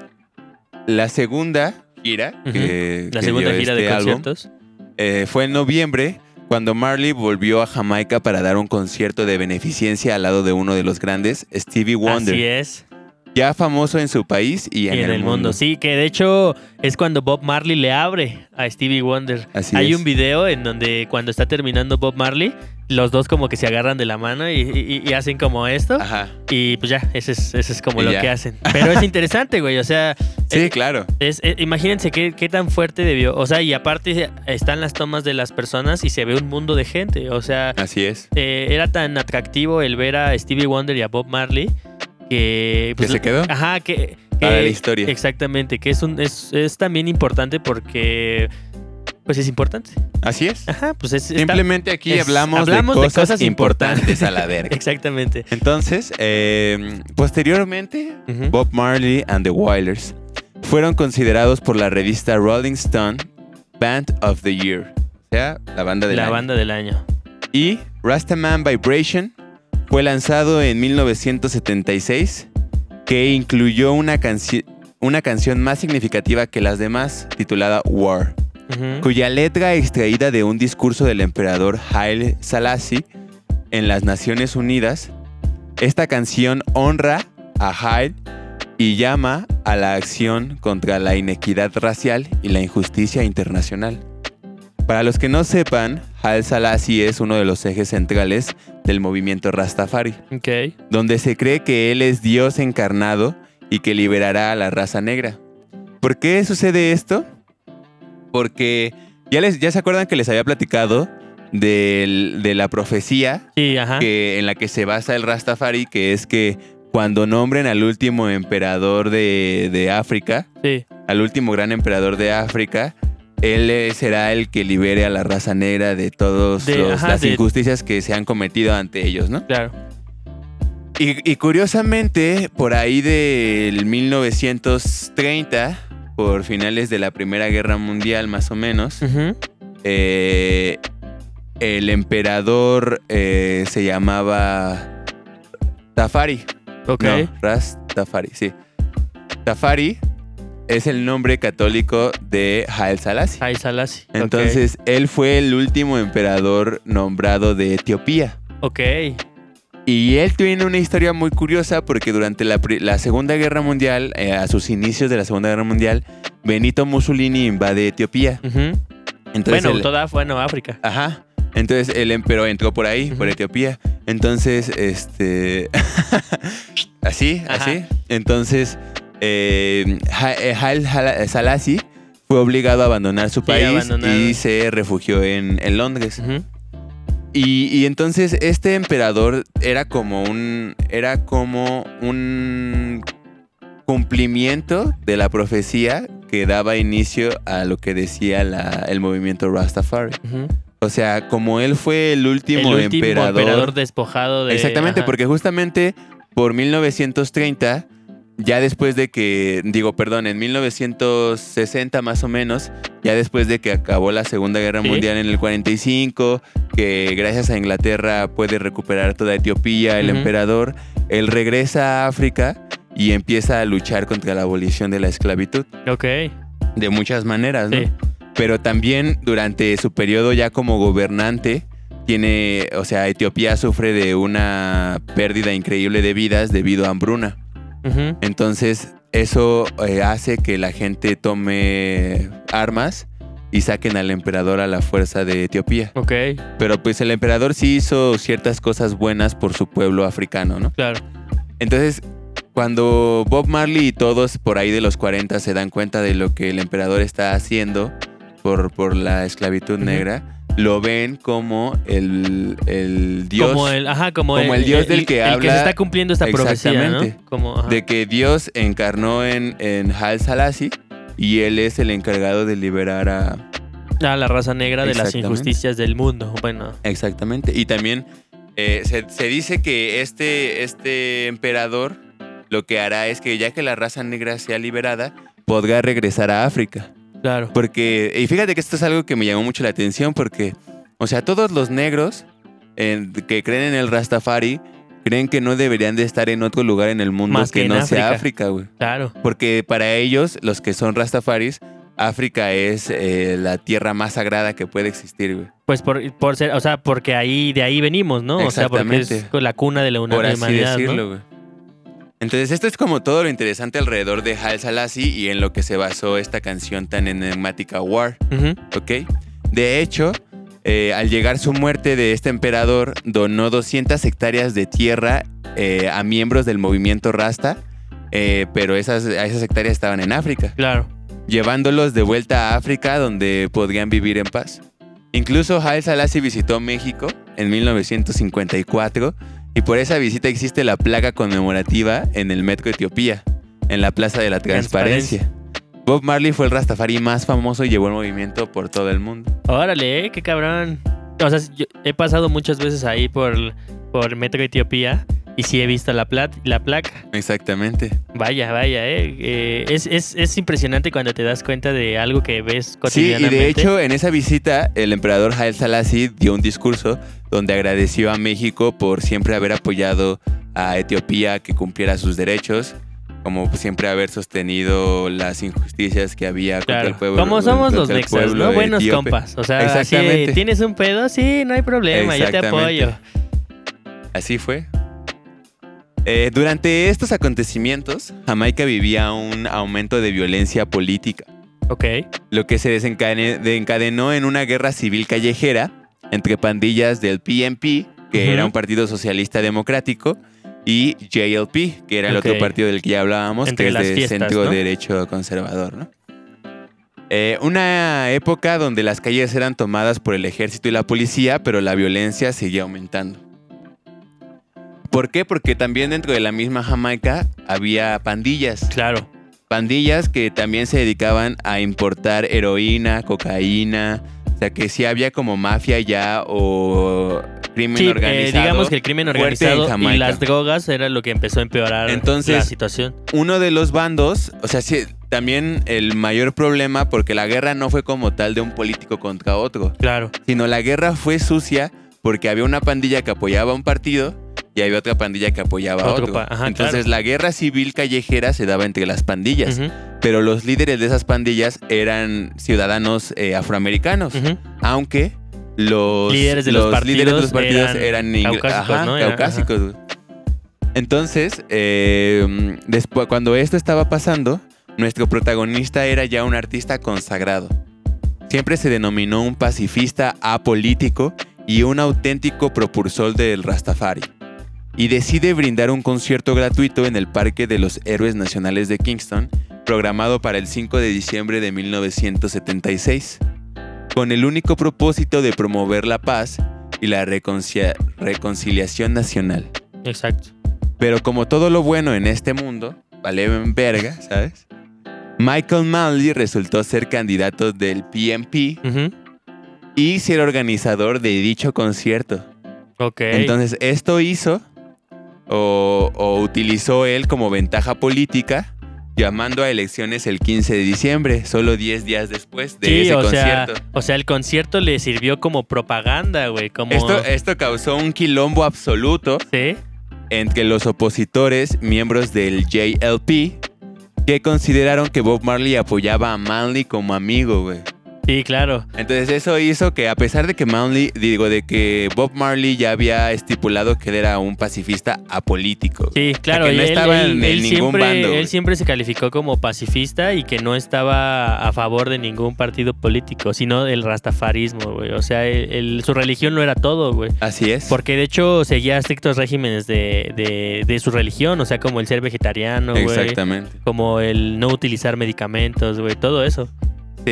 S2: la segunda gira, que,
S4: La
S2: que
S4: segunda
S2: dio
S4: gira
S2: este
S4: de
S2: álbum,
S4: conciertos.
S2: eh, fue en noviembre cuando Marley volvió a Jamaica para dar un concierto de beneficencia al lado de uno de los grandes, Stevie Wonder,
S4: Así es.
S2: Ya famoso en su país y
S4: Y
S2: en,
S4: en el mundo. Sí, que de hecho es cuando Bob Marley le abre a Stevie Wonder.
S2: Así
S4: Hay
S2: es.
S4: un video en donde cuando está terminando Bob Marley, los dos como que se agarran de la mano y, y- y hacen como esto.
S2: Ajá.
S4: Y pues ya, ese es, ese es como lo
S2: ya.
S4: que hacen. Pero es interesante, güey. O sea,
S2: Sí,
S4: eh,
S2: claro.
S4: es, eh, imagínense qué, qué tan fuerte debió. O sea, y aparte están las tomas de las personas y se ve un mundo de gente. O sea,
S2: Así es.
S4: eh, era tan atractivo el ver a Stevie Wonder y a Bob Marley que... pues,
S2: ¿Que se quedó?
S4: Ajá, que...
S2: Para la historia.
S4: Exactamente, que es, un, es, es también importante porque... Pues es importante.
S2: Así es.
S4: Ajá, pues es... está-
S2: Simplemente aquí
S4: es-
S2: hablamos,
S4: hablamos
S2: de,
S4: de
S2: cosas
S4: cosas
S2: importantes
S4: importantes.
S2: a la verga.
S4: Exactamente.
S2: Entonces, eh, posteriormente. Bob Marley and the Wailers fueron considerados por la revista Rolling Stone Band of the Year, o sea, la banda del
S4: La
S2: año.
S4: banda del año.
S2: Y Rastaman Vibration fue lanzado en 1976, que incluyó una, canci- una canción más significativa que las demás, titulada War. Cuya letra extraída de un discurso del emperador Haile Selassie en las Naciones Unidas, esta canción honra a Haile y llama a la acción contra la inequidad racial y la injusticia internacional. Para los que no sepan, Haile Selassie es uno de los ejes centrales del movimiento Rastafari, donde se cree que él es Dios encarnado y que liberará a la raza negra. ¿Por qué sucede esto? Porque ya, les, ya se acuerdan que les había platicado del- de la profecía
S4: Sí, ajá.
S2: que, en la que se basa el Rastafari, que es que cuando nombren al último emperador de, de África,
S4: Sí.
S2: al último gran emperador de África, él será el que libere a la raza negra de todas las
S4: de-
S2: injusticias que se han cometido ante ellos, ¿no?
S4: Claro.
S2: Y, y curiosamente, por ahí del 1930, por finales de la Primera Guerra Mundial más o menos, eh, el emperador eh, se llamaba Tafari.
S4: Ok.
S2: No, Ras Tafari, sí. Tafari es el nombre católico de Haile Selassie.
S4: Haile Selassie.
S2: Entonces, él fue el último emperador nombrado de Etiopía.
S4: Ok.
S2: Y él tiene una historia muy curiosa porque durante la, Segunda Guerra Mundial, eh, a sus inicios de la Segunda Guerra Mundial, Benito Mussolini invade Etiopía.
S4: Ujú.
S2: Entonces,
S4: Bueno,
S2: el-
S4: toda, bueno, África.
S2: Ajá. Entonces él em- pero entró por ahí, por. Etiopía. Entonces, este. así,
S4: Ajá.
S2: así. Entonces, eh, Ha- eh, Selassie fue obligado a abandonar su país y se refugió en, en Londres. Y, y entonces este emperador era como un. Era como un cumplimiento de la profecía que daba inicio a lo que decía la- el movimiento Rastafari. O sea, como él fue el último,
S4: el último
S2: emperador.
S4: emperador, despojado de.
S2: Exactamente,
S4: ajá.
S2: porque justamente por 1930, ya después de que, digo, perdón, en 1960 más o menos, ya después de que acabó la Segunda Guerra
S4: Sí.
S2: Mundial en el 45, que gracias a Inglaterra puede recuperar toda Etiopía, el emperador, él regresa a África y empieza a luchar contra la abolición de la esclavitud
S4: Ok.
S2: de muchas maneras, ¿no?
S4: Sí.
S2: pero también durante su periodo ya como gobernante tiene, o sea, Etiopía sufre de una pérdida increíble de vidas debido a hambruna. Entonces, eso eh, hace que la gente tome armas y saquen al emperador a la fuerza de Etiopía.
S4: Ok.
S2: Pero pues el emperador sí hizo ciertas cosas buenas por su pueblo africano, ¿no?
S4: Claro.
S2: Entonces, cuando Bob Marley y todos por ahí de los 40 se dan cuenta de lo que el emperador está haciendo por, por la esclavitud negra, lo ven como el, el dios
S4: Como el, ajá, como,
S2: como el dios del que
S4: el
S2: habla-
S4: se está cumpliendo esta profecía, ¿no? Como,
S2: de que Dios encarnó en, en Haile Selassie y él es el encargado de liberar a...
S4: Ah, la raza negra de las injusticias del mundo. Bueno.
S2: Exactamente. Y también eh, se, se dice que este, este emperador lo que hará es que ya que la raza negra sea liberada, podrá regresar a África.
S4: Claro.
S2: Porque, y fíjate que esto es algo que me llamó mucho la atención porque, o sea, todos los negros en- que creen en el Rastafari creen que no deberían de estar en otro lugar en el mundo
S4: Más
S2: que, no sea
S4: África.
S2: Güey.
S4: Claro.
S2: Porque para ellos, los que son Rastafaris, África es eh, la tierra más sagrada que puede existir, güey.
S4: Pues por, por ser, o sea, porque ahí de ahí venimos, ¿no? O sea, porque es la cuna de la una-
S2: Por así
S4: humanidad, ¿no?
S2: decirlo, güey. Entonces, esto es como todo lo interesante alrededor de Haile Selassie y en lo que se basó esta canción tan enigmática War. ¿ok? De hecho, eh, al llegar su muerte de este emperador, donó 200 hectáreas de tierra eh, a miembros del movimiento Rasta, eh, pero esas, esas hectáreas estaban en África,
S4: Claro.
S2: llevándolos de vuelta a África donde podrían vivir en paz. Incluso Haile Selassie visitó México en 1954 y por esa visita existe la placa conmemorativa en el Metro Etiopía, en la Plaza de la Transparencia. Bob Marley fue el Rastafari más famoso y llevó el movimiento por todo el mundo.
S4: Órale, eh, qué cabrón. O sea, yo he pasado muchas veces ahí por, por Metro Etiopía y sí he visto la, plat- la placa.
S2: Exactamente.
S4: Vaya, vaya, eh. Eh, es, es, es impresionante cuando te das cuenta de algo que ves
S2: Sí, y
S4: cotidianamente.
S2: de hecho, en esa visita, el emperador Haile Selassie dio un discurso donde agradeció a México por siempre haber apoyado a Etiopía que cumpliera sus derechos, como siempre haber sostenido las injusticias que había contra
S4: Claro.
S2: el pueblo.
S4: Como somos los
S2: pueblo
S4: ¿no? Buenos
S2: etíope.
S4: compas. O sea, así,
S2: Exactamente.
S4: ¿tienes un pedo? Sí, no hay problema, yo te apoyo.
S2: Así fue. Eh, durante estos acontecimientos, Jamaica vivía un aumento de violencia política.
S4: Ok.
S2: lo que se desencadenó en una guerra civil callejera entre pandillas del PNP, que era un partido socialista democrático, y JLP, que era el otro partido del que ya hablábamos,
S4: Entre
S2: que es de
S4: fiestas,
S2: centro
S4: ¿no?
S2: derecho conservador, ¿no? Eh, una época donde las calles eran tomadas por el ejército y la policía, pero la violencia seguía aumentando. ¿Por qué? Porque también dentro de la misma Jamaica había pandillas
S4: Claro.
S2: pandillas que también se dedicaban a importar heroína, cocaína, o sea que sí había como mafia ya o crimen
S4: Sí, eh,
S2: organizado.
S4: digamos que el crimen organizado y las drogas era lo que empezó a empeorar
S2: Entonces-
S4: la situación.
S2: Uno de los bandos, o sea, sí, también el mayor problema porque la guerra no fue como tal de un político contra otro,
S4: Claro.
S2: sino la guerra fue sucia porque había una pandilla que apoyaba a un partido y había otra pandilla que apoyaba a
S4: Otro
S2: otro.
S4: pa- ajá,
S2: Entonces
S4: claro.
S2: la guerra civil callejera se daba entre las pandillas. Pero los líderes de esas pandillas eran ciudadanos eh, afroamericanos, aunque los
S4: Líderes de los
S2: líderes de los
S4: partidos eran
S2: eran,
S4: caucásicos,
S2: ajá,
S4: ¿no? Era-
S2: caucásicos. Entonces, eh, después, cuando esto estaba pasando, nuestro protagonista era ya un artista consagrado. Siempre se denominó un pacifista apolítico y un auténtico propulsor del Rastafari. Y decide brindar un concierto gratuito en el Parque de los Héroes Nacionales de Kingston, programado para el 5 de diciembre de 1976, con el único propósito de promover la paz y la reconciliación nacional.
S4: Exacto.
S2: Pero como todo lo bueno en este mundo, vale en verga, ¿sabes? Michael Manley resultó ser candidato del PNP
S4: Ujú.
S2: y ser organizador de dicho concierto.
S4: Ok.
S2: Entonces, esto hizo o, o utilizó él como ventaja política, llamando a elecciones el 15 de diciembre, solo 10 días después de
S4: sí,
S2: ese
S4: o
S2: concierto.
S4: sea, o sea, el concierto le sirvió como propaganda, güey, como
S2: Esto, esto causó un quilombo absoluto
S4: sí,
S2: entre los opositores, miembros del JLP, que consideraron que Bob Marley apoyaba a Manley como amigo, güey.
S4: Sí, claro.
S2: Entonces eso hizo que a pesar de que Manley, digo, de que Bob Marley ya había estipulado que él era un pacifista apolítico.
S4: Sí, claro,
S2: que no
S4: él,
S2: estaba
S4: él-
S2: en
S4: él
S2: ningún
S4: siempre,
S2: bando,
S4: él siempre se calificó como pacifista y que no estaba a favor de ningún partido político, sino del rastafarismo, güey. O sea, él- su religión lo era todo, güey.
S2: Así es.
S4: Porque de hecho seguía estrictos regímenes de, de- de su religión, o sea, como el ser vegetariano, güey.
S2: Exactamente.
S4: Como el no utilizar medicamentos, güey, todo eso.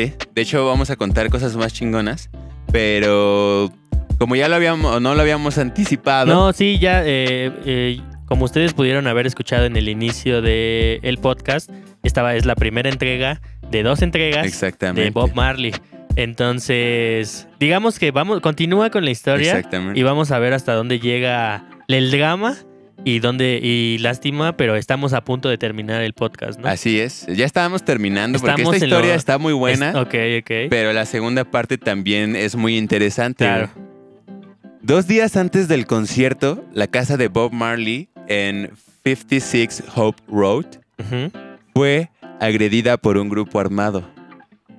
S2: De hecho, vamos a contar cosas más chingonas, pero como ya lo habíamos, no lo habíamos anticipado.
S4: No, sí, ya, eh, eh, como ustedes pudieron haber escuchado en el inicio del el podcast, esta es la primera entrega de dos entregas
S2: Exactamente.
S4: de Bob Marley. Entonces, digamos que vamos, continúa con la historia
S2: Exactamente.
S4: y vamos a ver hasta dónde llega el drama y dónde y lástima, pero estamos a punto de terminar el podcast, ¿no?
S2: Así es. Ya estábamos terminando porque
S4: Estamos
S2: esta
S4: lo-
S2: historia está muy buena,
S4: Es- ok, ok.
S2: pero la segunda parte también es muy interesante.
S4: Claro.
S2: Dos días antes del concierto, la casa de Bob Marley en 56 Hope Road fue agredida por un grupo armado.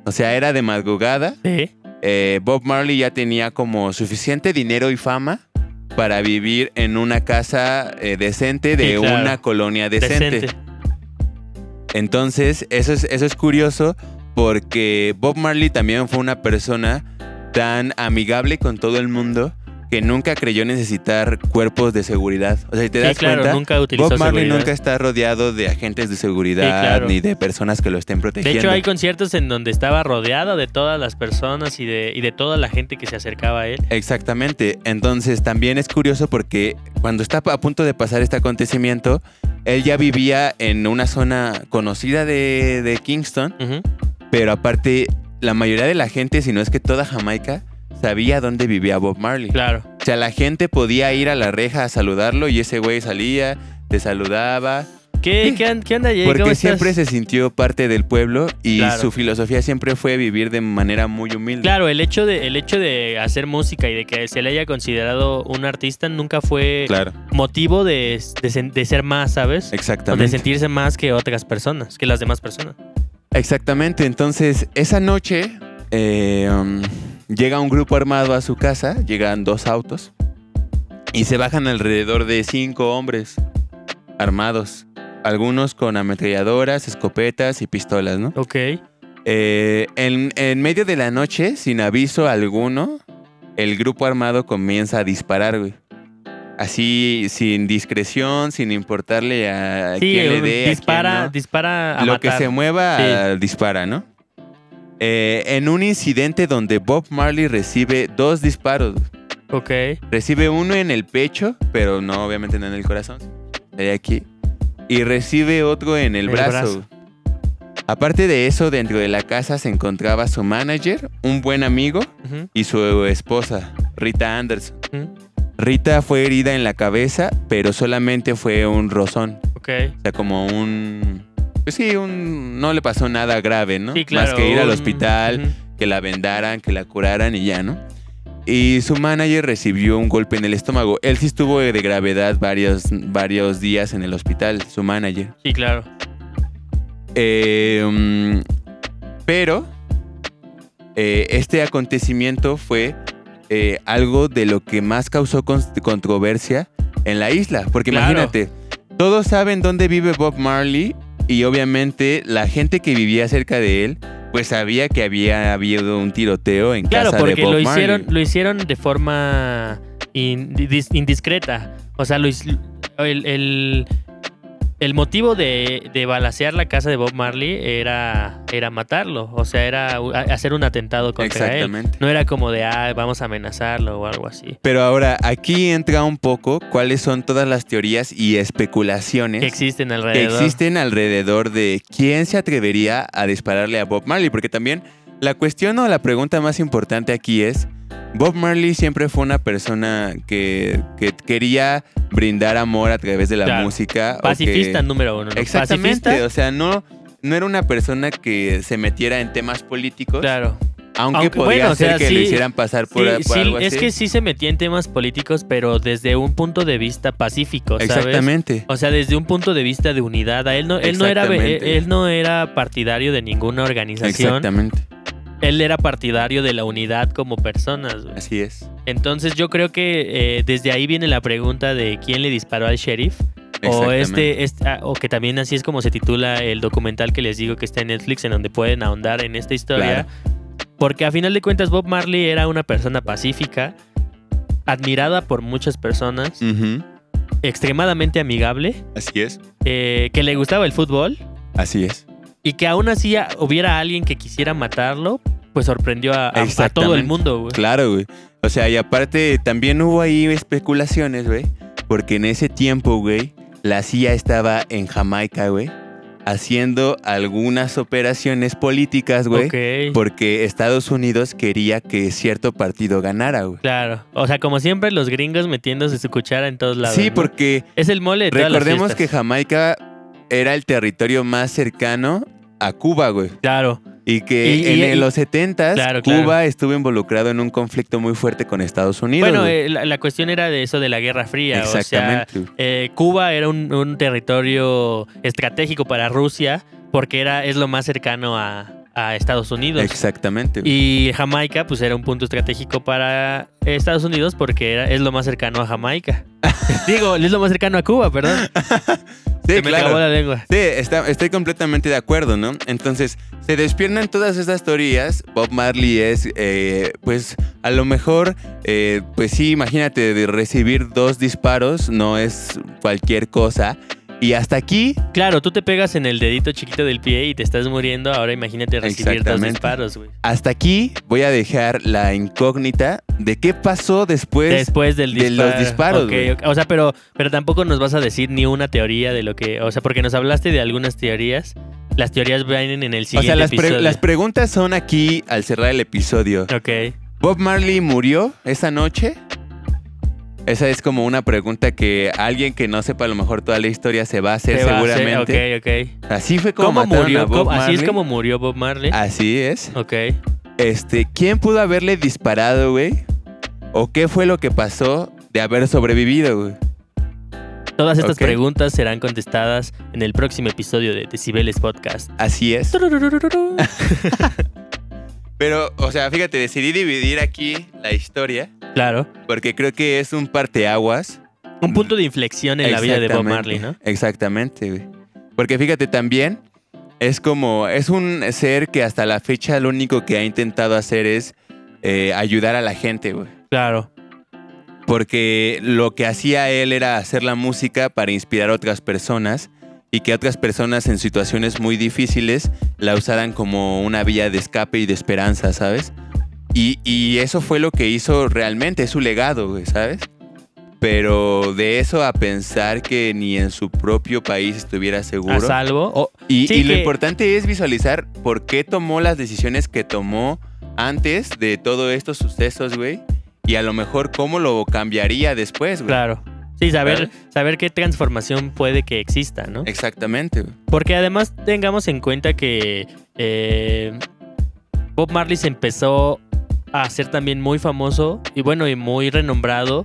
S2: O sea, era de madrugada.
S4: Sí.
S2: eh, Bob Marley ya tenía como suficiente dinero y fama para vivir en una casa eh, decente de
S4: Sí, claro.
S2: una colonia decente.
S4: Decente.
S2: Entonces, eso es, eso es curioso porque Bob Marley también fue una persona tan amigable con todo el mundo que nunca creyó necesitar cuerpos de seguridad. O sea, si te
S4: Sí,
S2: das
S4: claro,
S2: cuenta,
S4: nunca utilizó
S2: Bob Marley
S4: seguridad.
S2: nunca está rodeado de agentes de seguridad
S4: Sí, claro.
S2: ni de personas que lo estén
S4: De
S2: protegiendo.
S4: hecho, hay conciertos en donde estaba rodeado de todas las personas y de, y de toda la gente que se acercaba a él.
S2: Exactamente. Entonces también es curioso porque cuando está a punto de pasar este acontecimiento, él ya vivía en una zona conocida de, de Kingston, pero aparte la mayoría de la gente, si no es que toda Jamaica, sabía dónde vivía Bob Marley.
S4: Claro.
S2: O sea, la gente podía ir a la reja a saludarlo y ese güey salía, te saludaba,
S4: ¿Qué, qué, qué onda, Jay? ¿Cómo
S2: porque
S4: estás?
S2: siempre se sintió parte del pueblo y
S4: Claro.
S2: su filosofía siempre fue vivir de manera muy humilde.
S4: Claro, el hecho, de, el hecho de hacer música y de que se le haya considerado un artista nunca fue
S2: Claro,
S4: motivo de, de ser más, ¿sabes? O de
S2: exactamente.
S4: sentirse más que otras personas, que las demás personas.
S2: Exactamente, entonces esa noche eh, um, llega un grupo armado a su casa, llegan dos autos y se bajan alrededor de cinco hombres armados, algunos con ametralladoras, escopetas y pistolas, ¿no?
S4: Ok.
S2: Eh, en, en medio de la noche, sin aviso alguno, el grupo armado comienza a disparar, güey. Así, sin discreción, sin importarle a
S4: Sí,
S2: quién le dé, a quién
S4: dispara,
S2: no
S4: dispara a
S2: lo
S4: matar.
S2: que se mueva
S4: Sí.
S2: dispara, ¿no? Eh, en un incidente donde Bob Marley recibe dos disparos.
S4: Ok.
S2: Recibe uno en el pecho, pero no, obviamente no en el corazón. De aquí. Y recibe otro en el,
S4: El
S2: brazo.
S4: brazo.
S2: Aparte de eso, dentro de la casa se encontraba su manager, un buen amigo y su esposa, Rita Anderson. Rita fue herida en la cabeza, pero solamente fue un rozón.
S4: Ok.
S2: O sea, como un. Pues sí, un. No le pasó nada grave, ¿no?
S4: Sí, claro.
S2: Más que ir al hospital, que la vendaran, que la curaran y ya, ¿no? Y su manager recibió un golpe en el estómago. Él sí estuvo de gravedad varios, varios días en el hospital, su manager.
S4: Sí, claro.
S2: Eh, mm, pero eh, este acontecimiento fue eh, algo de lo que más causó con- controversia en la isla. Porque
S4: Claro.
S2: imagínate, todos saben dónde vive Bob Marley y obviamente la gente que vivía cerca de él pues sabía que había habido un tiroteo en
S4: Claro,
S2: casa de
S4: porque
S2: Bob
S4: lo
S2: Marley.
S4: hicieron, lo hicieron de forma in- dis- indiscreta. O sea, lo el- el motivo de, de balacear la casa de Bob Marley era, era matarlo. O sea, era hacer un atentado contra él.
S2: Exactamente.
S4: No era como de, ah, vamos a amenazarlo o algo así.
S2: Pero ahora aquí entra un poco cuáles son todas las teorías y especulaciones
S4: Que existen
S2: que
S4: alrededor.
S2: existen alrededor de quién se atrevería a dispararle a Bob Marley, porque también la cuestión o la pregunta más importante aquí es, Bob Marley siempre fue una persona que, que quería brindar amor a través de la
S4: Claro.
S2: música. o
S4: Pacifista
S2: que-
S4: número uno. ¿no?
S2: Exactamente,
S4: Pacifista,
S2: o sea, no, no era una persona que se metiera en temas políticos,
S4: claro.
S2: aunque,
S4: Aunque,
S2: podría
S4: bueno, o
S2: ser
S4: sea,
S2: que
S4: sí-
S2: lo hicieran pasar por,
S4: Sí,
S2: por
S4: sí,
S2: algo
S4: es
S2: así.
S4: que sí se metía en temas políticos, pero desde un punto de vista pacífico, ¿sabes?
S2: Exactamente.
S4: O sea, desde un punto de vista de unidad. A él no, él no era él no era partidario de ninguna organización.
S2: Exactamente.
S4: Él era partidario de la unidad como personas.
S2: Así es.
S4: Entonces yo creo que eh, desde ahí viene la pregunta de quién le disparó al sheriff. O este, este- ah, o que también así es como se titula el documental que les digo que está en Netflix, en donde pueden ahondar en esta historia. Porque a final de cuentas Bob Marley era una persona pacífica, admirada por muchas personas, extremadamente amigable,
S2: Así es.
S4: eh, que le gustaba el fútbol
S2: Así es.
S4: Y que aún así hubiera alguien que quisiera matarlo, pues sorprendió a, a- a todo el mundo, güey.
S2: Claro, güey. O sea, y aparte también hubo ahí especulaciones, güey. Porque en ese tiempo, güey, la CIA estaba en Jamaica, güey. haciendo algunas operaciones políticas, güey.
S4: Ok.
S2: Porque Estados Unidos quería que cierto partido ganara, güey.
S4: Claro. O sea, como siempre, los gringos metiéndose su cuchara en todos lados.
S2: Sí,
S4: ¿no?
S2: porque
S4: Es el mole de todas las
S2: recordemos que. Jamaica era el territorio más cercano a Cuba, güey.
S4: Claro.
S2: Y que
S4: Y-
S2: en
S4: y-
S2: los 70
S4: Claro,
S2: Cuba
S4: claro.
S2: estuvo involucrado en un conflicto muy fuerte con Estados Unidos.
S4: Bueno, eh, la, la cuestión era de eso de la Guerra Fría. O sea,
S2: Exactamente.
S4: eh, Cuba era un, un territorio estratégico para Rusia porque era, es lo más cercano a, a Estados Unidos.
S2: Exactamente.
S4: Y Jamaica, pues era un punto estratégico para Estados Unidos porque era, es lo más cercano a Jamaica. Digo, es lo más cercano a Cuba, perdón.
S2: Sí,
S4: me
S2: claro.
S4: acabó la lengua.
S2: Sí, está- estoy completamente de acuerdo, ¿no? Entonces, se despiernan todas estas teorías. Bob Marley es, eh, pues, a lo mejor, eh, pues sí, imagínate, de recibir dos disparos no es cualquier cosa. Y hasta aquí,
S4: Claro, tú te pegas en el dedito chiquito del pie y te estás muriendo. Ahora imagínate recibir dos disparos, güey.
S2: hasta aquí voy a dejar la incógnita de qué pasó después.
S4: Después del
S2: de los disparos.
S4: O sea, pero, pero tampoco nos vas a decir ni una teoría de lo que. O sea, porque nos hablaste de algunas teorías. Las teorías vienen en el
S2: o
S4: siguiente
S2: sea, las, pre- las preguntas son aquí al cerrar el episodio.
S4: Ok.
S2: ¿Bob Marley murió esa noche? Esa es como una pregunta que alguien que no sepa a lo mejor toda la historia se va a hacer
S4: a
S2: seguramente.
S4: Ok, ok.
S2: Así fue como
S4: ¿Cómo murió?
S2: a Bob
S4: ¿Cómo- así es como murió Bob Marley.
S2: Así es.
S4: Ok.
S2: Este, ¿quién pudo haberle disparado, güey? ¿O qué fue lo que pasó de haber sobrevivido, güey?
S4: Todas estas preguntas serán contestadas en el próximo episodio de Decibeles Podcast.
S2: Así es. Pero, o sea, fíjate, decidí dividir aquí la historia
S4: Claro.
S2: porque creo que es un parteaguas.
S4: Un punto de inflexión en la vida de Bob Marley, ¿no?
S2: Exactamente, güey. Porque fíjate también, es como, es un ser que hasta la fecha lo único que ha intentado hacer es eh, ayudar a la gente, güey.
S4: Claro.
S2: Porque lo que hacía él era hacer la música para inspirar a otras personas y que otras personas en situaciones muy difíciles la usaran como una vía de escape y de esperanza, ¿sabes? Y, y eso fue lo que hizo realmente, es su legado, güey, ¿sabes? Pero de eso a pensar que ni en su propio país estuviera seguro.
S4: A salvo.
S2: Y,
S4: Sí,
S2: y lo importante es visualizar por qué tomó las decisiones que tomó antes de todos estos sucesos, güey. Y a lo mejor cómo lo cambiaría después, güey.
S4: claro. Sí, saber, saber qué transformación puede que exista, ¿no?
S2: Exactamente, güey.
S4: Porque además tengamos en cuenta que eh, Bob Marley se empezó a ser también muy famoso y bueno, y muy renombrado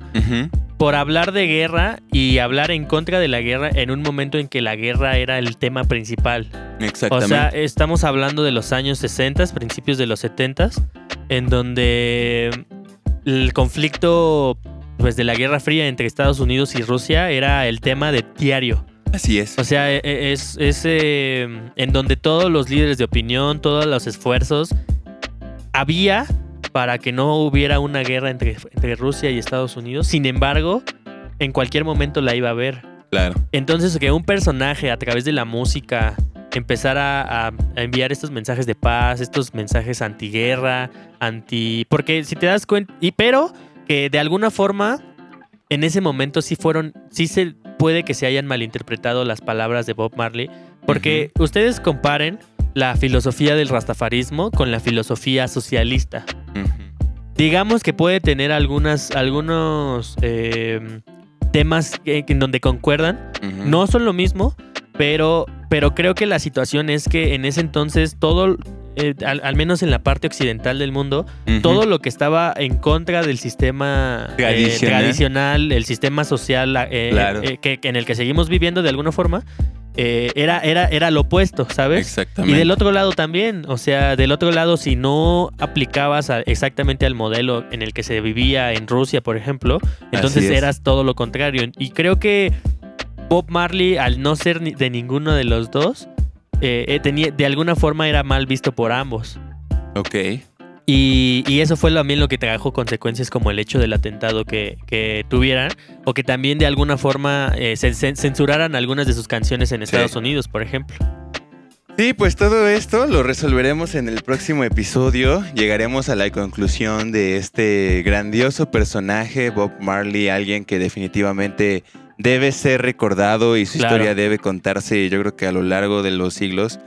S4: por hablar de guerra y hablar en contra de la guerra en un momento en que la guerra era el tema principal. O
S2: Exactamente.
S4: sea, estamos hablando de los años 60, principios de los 70, en donde el conflicto pues, de la Guerra Fría entre Estados Unidos y Rusia era el tema de diario.
S2: Así es.
S4: O sea, e- e- es, es, eh, en donde todos los líderes de opinión, todos los esfuerzos había para que no hubiera una guerra entre, entre Rusia y Estados Unidos. Sin embargo, en cualquier momento la iba a haber.
S2: Claro.
S4: Entonces, que un personaje a través de la música empezara a, a enviar estos mensajes de paz, estos mensajes antiguerra, anti. Porque si te das cuenta. Y pero que de alguna forma. En ese momento sí fueron. Sí se puede que se hayan malinterpretado las palabras de Bob Marley. Porque ustedes comparen la filosofía del rastafarismo con la filosofía socialista Digamos que puede tener algunas, algunos eh, temas que- en donde concuerdan. No son lo mismo, pero, pero creo que la situación es que en ese entonces todo, eh, al, al menos en la parte occidental del mundo, todo lo que estaba en contra del sistema eh,
S2: Tradicional.
S4: el sistema social eh,
S2: Claro.
S4: que en el que seguimos viviendo de alguna forma, eh, era, era, era lo opuesto, ¿sabes?
S2: Exactamente.
S4: Y del otro lado también, o sea, del otro lado, si no aplicabas a- exactamente al modelo en el que se vivía en Rusia, por ejemplo, entonces
S2: es.
S4: eras todo lo contrario. Y creo que Bob Marley, al no ser ni- de ninguno de los dos, eh, eh, tenía, de alguna forma era mal visto por ambos.
S2: Ok.
S4: Y, y eso fue también lo que trajo consecuencias como el hecho del atentado que, que tuvieran, o que también de alguna forma eh, se, se- censuraran algunas de sus canciones en Estados Unidos, por ejemplo.
S2: Sí, pues todo esto lo resolveremos en el próximo episodio. Llegaremos a la conclusión de este grandioso personaje, Bob Marley, alguien que definitivamente debe ser recordado y su
S4: Claro.
S2: historia debe contarse, yo creo que a lo largo de los siglos,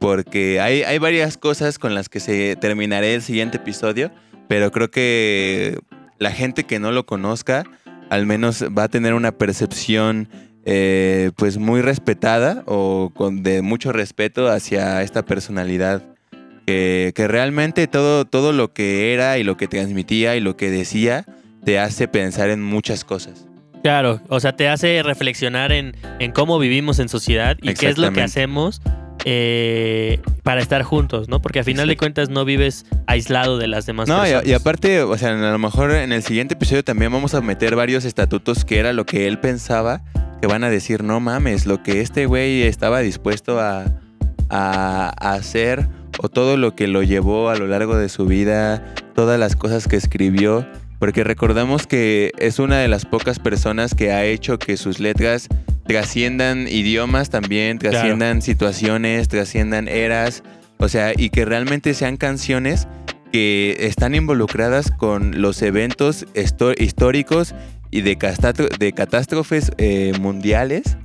S2: porque hay, hay varias cosas con las que se terminaré el siguiente episodio, pero creo que la gente que no lo conozca, al menos va a tener una percepción eh, pues muy respetada o con de mucho respeto hacia esta personalidad. Que, que realmente todo, todo lo que era y lo que transmitía y lo que decía te hace pensar en muchas cosas.
S4: Claro, o sea, te hace reflexionar en, en cómo vivimos en sociedad y qué es lo que hacemos eh, para estar juntos, ¿no? Porque a final de cuentas no vives aislado de las demás
S2: No, y,
S4: personas.
S2: y aparte, o sea, a lo mejor en el siguiente episodio también vamos a meter varios estatutos que era lo que él pensaba, que van a decir, no mames, lo que este güey estaba dispuesto a, a- a hacer o todo lo que lo llevó a lo largo de su vida, todas las cosas que escribió, porque recordamos que es una de las pocas personas que ha hecho que sus letras trasciendan idiomas también,
S4: Claro.
S2: trasciendan situaciones, trasciendan eras, o sea, y que realmente sean canciones que están involucradas con los eventos históricos y de, de catástrofes eh, mundiales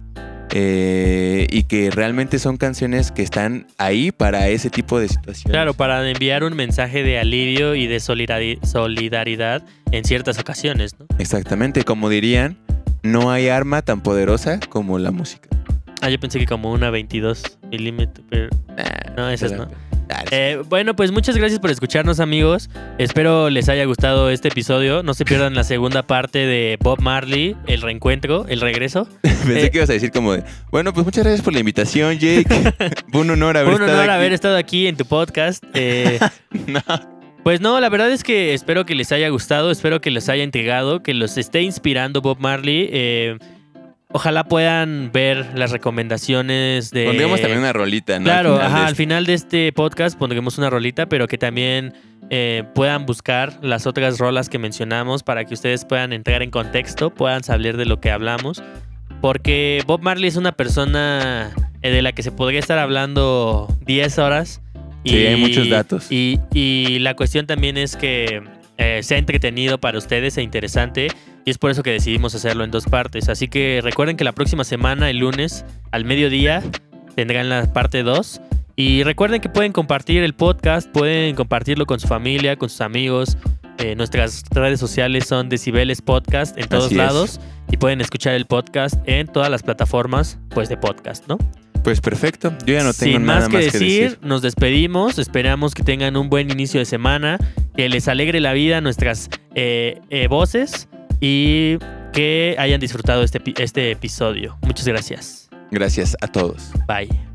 S2: eh, y que realmente son canciones que están ahí para ese tipo de situaciones.
S4: Claro, para enviar un mensaje de alivio y de solidari- solidaridad en ciertas ocasiones, ¿no?
S2: Exactamente, como dirían, no hay arma tan poderosa como la música.
S4: Ah, yo pensé que como una 22 milímetros, pero no, esas no. Eh, bueno, pues muchas gracias por escucharnos, amigos. Espero les haya gustado este episodio. No se pierdan la segunda parte de Bob Marley, el reencuentro, el regreso.
S2: Pensé
S4: eh,
S2: que ibas a decir como de, bueno, pues muchas gracias por la invitación, Jake. Fue un honor haber estado aquí.
S4: haber estado aquí en tu podcast. Eh,
S2: No.
S4: Pues no, la verdad es que espero que les haya gustado, espero que les haya intrigado, que los esté inspirando Bob Marley. Eh, ojalá puedan ver las recomendaciones de...
S2: Pondríamos también una rolita, ¿no?
S4: Claro,
S2: Al final
S4: ajá,
S2: de
S4: al final de este podcast pondremos una rolita, pero que también eh, puedan buscar las otras rolas que mencionamos para que ustedes puedan entrar en contexto, puedan saber de lo que hablamos. Porque Bob Marley es una persona eh, de la que se podría estar hablando 10 horas.
S2: Sí, hay muchos datos.
S4: Y, y la cuestión también es que eh, sea entretenido para ustedes e interesante. Y es por eso que decidimos hacerlo en dos partes. Así que recuerden que la próxima semana, el lunes, al mediodía, tendrán la parte 2. Y recuerden que pueden compartir el podcast, pueden compartirlo con su familia, con sus amigos. Eh, nuestras redes sociales son Decibeles Podcast en todos
S2: Así es.
S4: lados. Y pueden escuchar el podcast en todas las plataformas pues, de podcast, ¿no?
S2: Pues perfecto. Yo ya no tengo
S4: Sin
S2: nada
S4: más que, decir,
S2: decir.
S4: nos despedimos. Esperamos que tengan un buen inicio de semana, que les alegre la vida nuestras eh, eh, voces y que hayan disfrutado este, este episodio. Muchas gracias.
S2: Gracias a todos.
S4: Bye.